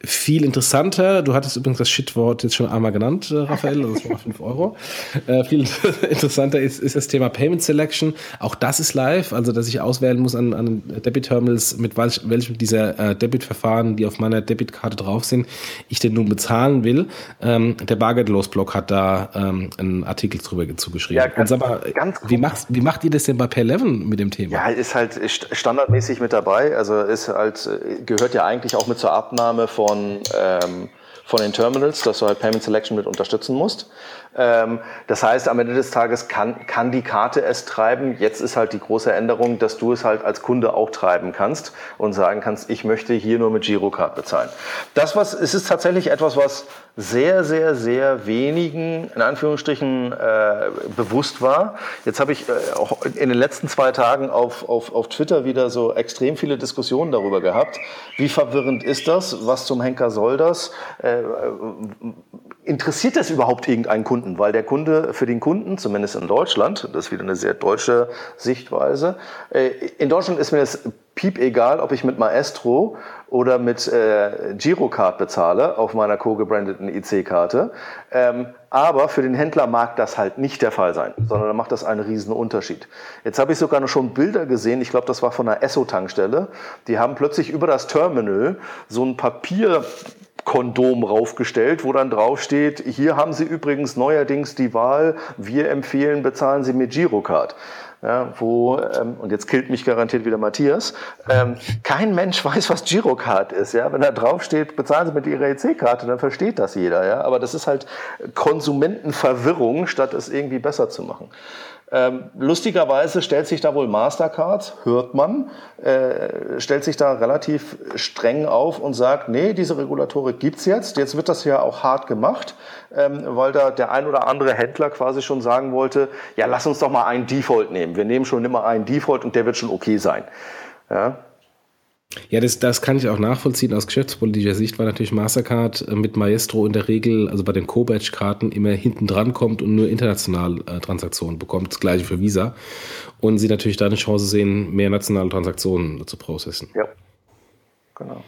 Viel interessanter, du hattest übrigens das Shitwort jetzt schon einmal genannt, äh, Raphael, also das war 5 Euro. Äh, viel interessanter ist, ist das Thema Payment Selection. Auch das ist live, also dass ich auswählen muss an, an Debit Terminals, mit welch, welchem dieser äh, Debit-Verfahren, die auf meiner Debitkarte drauf sind, ich denn nun bezahlen will. Ähm, der Bargeldlos-Blog hat da ähm, einen Artikel drüber zugeschrieben. Ja, ganz, mal, ganz wie, macht, wie macht ihr das denn bei Pay 11 mit dem Thema? Ja, ist halt standardmäßig mit dabei. Also ist halt, gehört ja eigentlich auch mit zur Abnahme von ähm, von den Terminals, dass du halt Payment Selection mit unterstützen musst. Ähm, das heißt, am Ende des Tages kann, kann die Karte es treiben. Jetzt ist halt die große Änderung, dass du es halt als Kunde auch treiben kannst und sagen kannst, ich möchte hier nur mit Girocard bezahlen. Das was, es ist tatsächlich etwas, was sehr, sehr, sehr wenigen, in Anführungsstrichen, äh, bewusst war. Jetzt habe ich äh, auch in den letzten zwei Tagen auf, auf, auf Twitter wieder so extrem viele Diskussionen darüber gehabt. Wie verwirrend ist das? Was zum Henker soll das? Äh, interessiert das überhaupt irgendeinen Kunden? Weil der Kunde für den Kunden, zumindest in Deutschland, das ist wieder eine sehr deutsche Sichtweise, äh, in Deutschland ist mir das piep egal, ob ich mit Maestro oder mit äh, Girocard bezahle auf meiner co-gebrandeten IC-Karte. Ähm, aber für den Händler mag das halt nicht der Fall sein, sondern da macht das einen riesen Unterschied. Jetzt habe ich sogar noch schon Bilder gesehen, ich glaube, das war von einer Esso-Tankstelle. Die haben plötzlich über das Terminal so ein Papier Kondom raufgestellt, wo dann drauf steht, hier haben Sie übrigens neuerdings die Wahl, wir empfehlen, bezahlen Sie mit Girocard. Ja, wo, ähm, und jetzt killt mich garantiert wieder Matthias, ähm, kein Mensch weiß, was Girocard ist. Ja? Wenn da drauf steht, bezahlen Sie mit Ihrer EC-Karte, dann versteht das jeder. Ja? Aber das ist halt Konsumentenverwirrung, statt es irgendwie besser zu machen. Ähm, lustigerweise stellt sich da wohl Mastercard, hört man, äh, stellt sich da relativ streng auf und sagt, nee, diese Regulatorik gibt's jetzt. Jetzt wird das ja auch hart gemacht, ähm, weil da der ein oder andere Händler quasi schon sagen wollte, ja, lass uns doch mal einen Default nehmen. Wir nehmen schon immer einen Default und der wird schon okay sein. Ja, ja, das, das kann ich auch nachvollziehen. Aus geschäftspolitischer Sicht war natürlich Mastercard äh, mit Maestro in der Regel, also bei den Co-Badge-Karten, immer hinten dran kommt und nur international äh, Transaktionen bekommt. Das gleiche für Visa. Und sie natürlich da eine Chance sehen, mehr nationale Transaktionen zu processen. Ja, genau.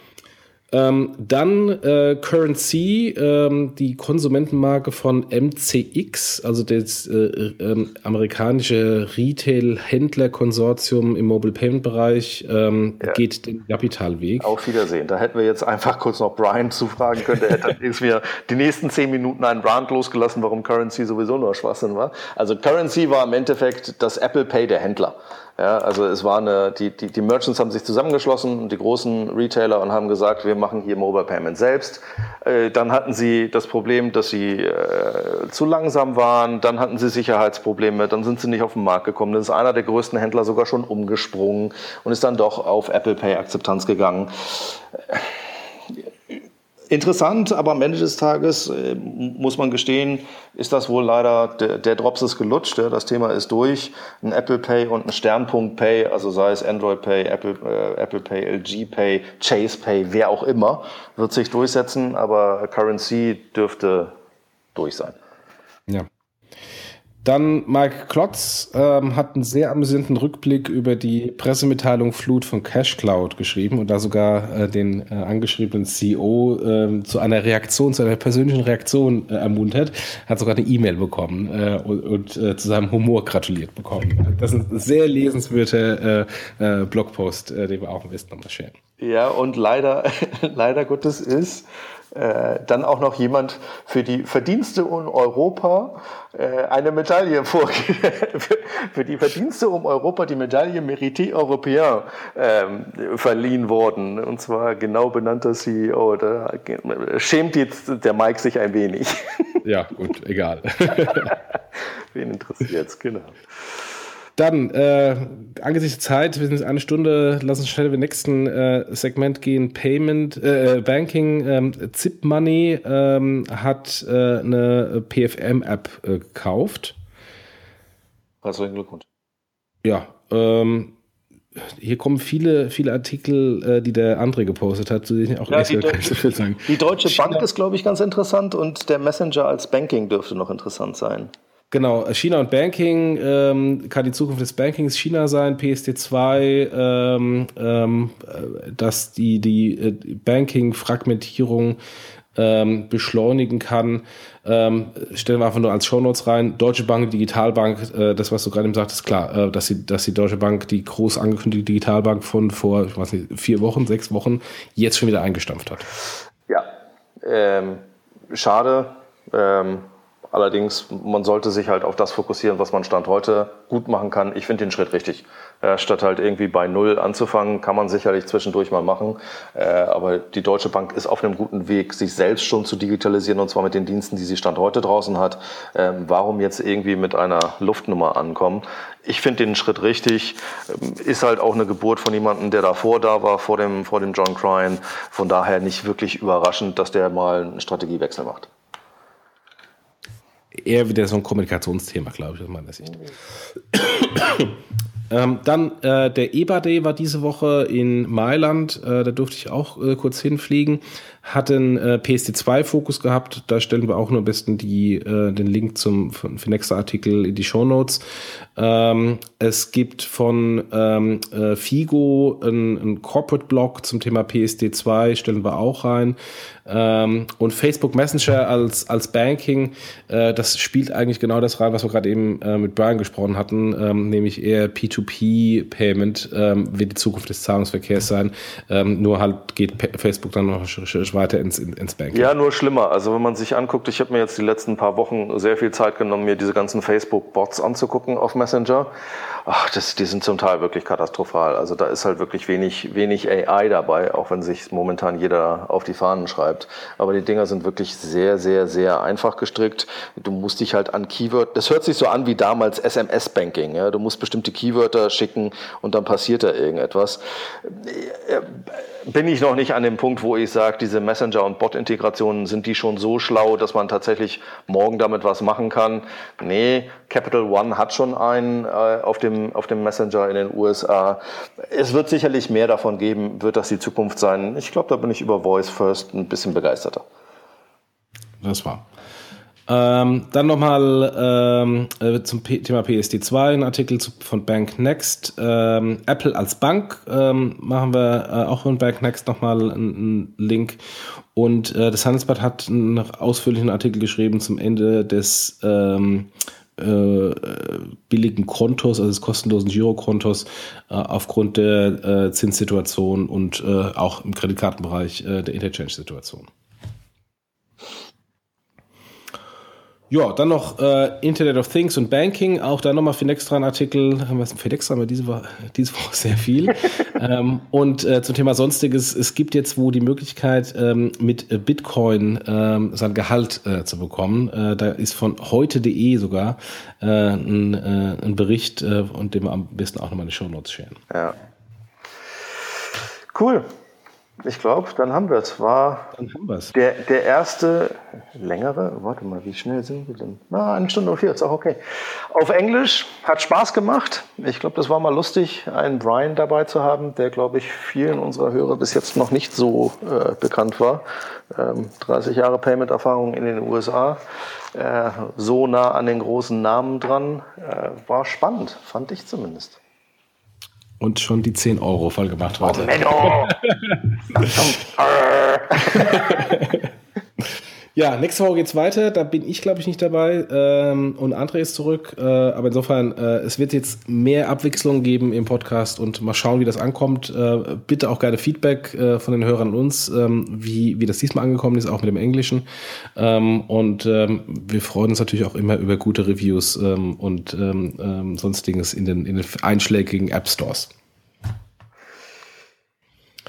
Ähm, dann äh, Currency, ähm, die Konsumentenmarke von MCX, also das äh, äh, amerikanische Retail-Händler-Konsortium im Mobile Payment-Bereich, ähm, ja. geht den Kapitalweg. Auf Wiedersehen. Da hätten wir jetzt einfach kurz noch Brian zufragen können. Der hätte ist mir die nächsten zehn Minuten einen Brand losgelassen, warum Currency sowieso nur Schwachsinn war. Also Currency war im Endeffekt das Apple Pay der Händler. Ja, also es war eine, die, die, die Merchants haben sich zusammengeschlossen, die großen Retailer und haben gesagt, wir machen hier Mobile Payment selbst. Äh, dann hatten sie das Problem, dass sie äh, zu langsam waren, dann hatten sie Sicherheitsprobleme, dann sind sie nicht auf den Markt gekommen. Dann ist einer der größten Händler sogar schon umgesprungen und ist dann doch auf Apple Pay Akzeptanz gegangen interessant, aber am Ende des Tages äh, muss man gestehen, ist das wohl leider, der, der Drops ist gelutscht, das Thema ist durch. Ein Apple Pay und ein Sternpunkt Pay, also sei es Android Pay, Apple, äh, Apple Pay, LG Pay, Chase Pay, wer auch immer, wird sich durchsetzen, aber Currency dürfte durch sein. Dann Mike Klotz ähm, hat einen sehr amüsanten Rückblick über die Pressemitteilung Flut von CashCloud geschrieben und da sogar äh, den äh, angeschriebenen CEO äh, zu einer Reaktion, zu einer persönlichen Reaktion äh, ermuntert, hat sogar eine E-Mail bekommen äh, und, und äh, zu seinem Humor gratuliert bekommen. Das ist ein sehr lesenswerter Blogpost, den wir auch im Westen nochmal scheren. Ja, und leider, leider Gottes ist, äh, dann auch noch jemand für die Verdienste um Europa äh, eine Medaille vor für die Verdienste um Europa die Medaille Mérité Européen ähm, verliehen worden und zwar genau benannter CEO. Da schämt jetzt der Mike sich ein wenig. Ja, gut, egal. Wen interessiert es, genau. Dann, äh, angesichts der Zeit, wir sind jetzt eine Stunde, lass uns schnell im nächsten äh, Segment gehen. Payment, äh, Banking, ähm, Zip Money ähm, hat äh, eine PFM-App äh, gekauft. Herzlichen Glückwunsch. Ja, ähm, hier kommen viele, viele Artikel, äh, die der André gepostet hat, zu denen ich auch ja, die, so viel sagen. Die Deutsche Bank ist, glaube ich, ganz interessant und der Messenger als Banking dürfte noch interessant sein. Genau, China und Banking ähm, kann die Zukunft des Bankings China sein, PSD2, ähm, ähm, dass die, die äh, Banking-Fragmentierung ähm, beschleunigen kann. Ähm, stellen wir einfach nur als Shownotes rein. Deutsche Bank, Digitalbank, äh, das, was du gerade eben sagtest, klar, äh, dass, die, dass die Deutsche Bank die groß angekündigte Digitalbank von vor, ich weiß nicht, vier Wochen, sechs Wochen jetzt schon wieder eingestampft hat. Ja, ähm, schade. Allerdings, man sollte sich halt auf das fokussieren, was man Stand heute gut machen kann. Ich finde den Schritt richtig. Äh, statt halt irgendwie bei Null anzufangen, kann man sicherlich zwischendurch mal machen. Äh, aber die Deutsche Bank ist auf einem guten Weg, sich selbst schon zu digitalisieren und zwar mit den Diensten, die sie Stand heute draußen hat. Ähm, warum jetzt irgendwie mit einer Luftnummer ankommen? Ich finde den Schritt richtig. Ähm, ist halt auch eine Geburt von jemandem, der davor da war, vor dem, vor dem John Crine. Von daher nicht wirklich überraschend, dass der mal einen Strategiewechsel macht eher wieder so ein Kommunikationsthema, glaube ich, aus meiner Sicht. ähm, dann äh, der EBA Day war diese Woche in Mailand. Äh, da durfte ich auch äh, kurz hinfliegen. Hat einen äh, PSD2-Fokus gehabt. Da stellen wir auch nur am besten die, äh, den Link zum Finexa-Artikel in die Show Notes. Ähm, es gibt von ähm, äh, Figo einen Corporate-Blog zum Thema PSD2, stellen wir auch rein. Ähm, und Facebook Messenger als, als Banking, äh, das spielt eigentlich genau das rein, was wir gerade eben äh, mit Brian gesprochen hatten, ähm, nämlich eher P2P-Payment ähm, wird die Zukunft des Zahlungsverkehrs sein. Ähm, nur halt geht P Facebook dann noch weiter ins, ins Banking. Ja, nur schlimmer. Also wenn man sich anguckt, ich habe mir jetzt die letzten paar Wochen sehr viel Zeit genommen, mir diese ganzen Facebook-Bots anzugucken auf Messenger. Ach, das, die sind zum Teil wirklich katastrophal. Also da ist halt wirklich wenig, wenig AI dabei, auch wenn sich momentan jeder auf die Fahnen schreibt. Aber die Dinger sind wirklich sehr, sehr, sehr einfach gestrickt. Du musst dich halt an Keyword, das hört sich so an wie damals SMS-Banking. Ja? Du musst bestimmte Keywörter schicken und dann passiert da irgendetwas. Bin ich noch nicht an dem Punkt, wo ich sage, diese Messenger- und Bot-Integrationen sind die schon so schlau, dass man tatsächlich morgen damit was machen kann. Nee, Capital One hat schon einen äh, auf dem auf dem Messenger in den USA. Es wird sicherlich mehr davon geben, wird das die Zukunft sein. Ich glaube, da bin ich über Voice First ein bisschen begeisterter. Das war. Ähm, dann nochmal ähm, äh, zum P Thema PSD2 ein Artikel zu, von Bank Next. Ähm, Apple als Bank ähm, machen wir äh, auch von Bank Next nochmal einen, Link. Und äh, das Handelsblatt hat einen ausführlichen Artikel geschrieben zum Ende des ähm, äh, billigen Kontos, also des kostenlosen Girokontos, äh, aufgrund der äh, Zinssituation und äh, auch im Kreditkartenbereich äh, der Interchange-Situation. Ja, dann noch äh, Internet of Things und Banking, auch da nochmal Finextra ein Artikel. Haben wir Finextra haben wir diese Woche, diese Woche sehr viel. ähm, und äh, zum Thema Sonstiges, es gibt jetzt wo die Möglichkeit, ähm, mit Bitcoin ähm, sein Gehalt äh, zu bekommen. Äh, da ist von heute.de sogar äh, ein, äh, ein Bericht, äh, und dem wir am besten auch nochmal in die Show Notes scheren. Ja. Cool. Ich glaube, dann haben wir es. War dann haben wir's. Der, der erste längere, warte mal, wie schnell sind wir denn? Na, eine Stunde und vier, ist auch okay. Auf Englisch, hat Spaß gemacht. Ich glaube, das war mal lustig, einen Brian dabei zu haben, der, glaube ich, vielen unserer Hörer bis jetzt noch nicht so äh, bekannt war. Ähm, 30 Jahre Payment-Erfahrung in den USA, äh, so nah an den großen Namen dran. Äh, war spannend, fand ich zumindest und schon die 10 Euro voll gemacht heute. Oh, Ja, nächste Woche geht's weiter. Da bin ich, glaube ich, nicht dabei. Ähm, und André ist zurück. Äh, aber insofern, äh, es wird jetzt mehr Abwechslung geben im Podcast und mal schauen, wie das ankommt. Äh, bitte auch gerne Feedback äh, von den Hörern an uns, ähm, wie, wie das diesmal angekommen ist, auch mit dem Englischen. Ähm, und ähm, wir freuen uns natürlich auch immer über gute Reviews ähm, und ähm, sonstiges in den, in den einschlägigen App Stores.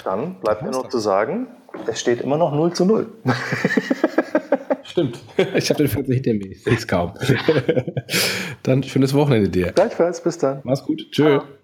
Dann bleibt mir noch zu sagen, es steht immer noch 0 zu 0. Stimmt. Ich habe den Fernseher hinter mir. Ich sehe es kaum. dann schönes Wochenende dir. Gleichfalls. Bis dann. Mach's gut. Tschö. Ciao.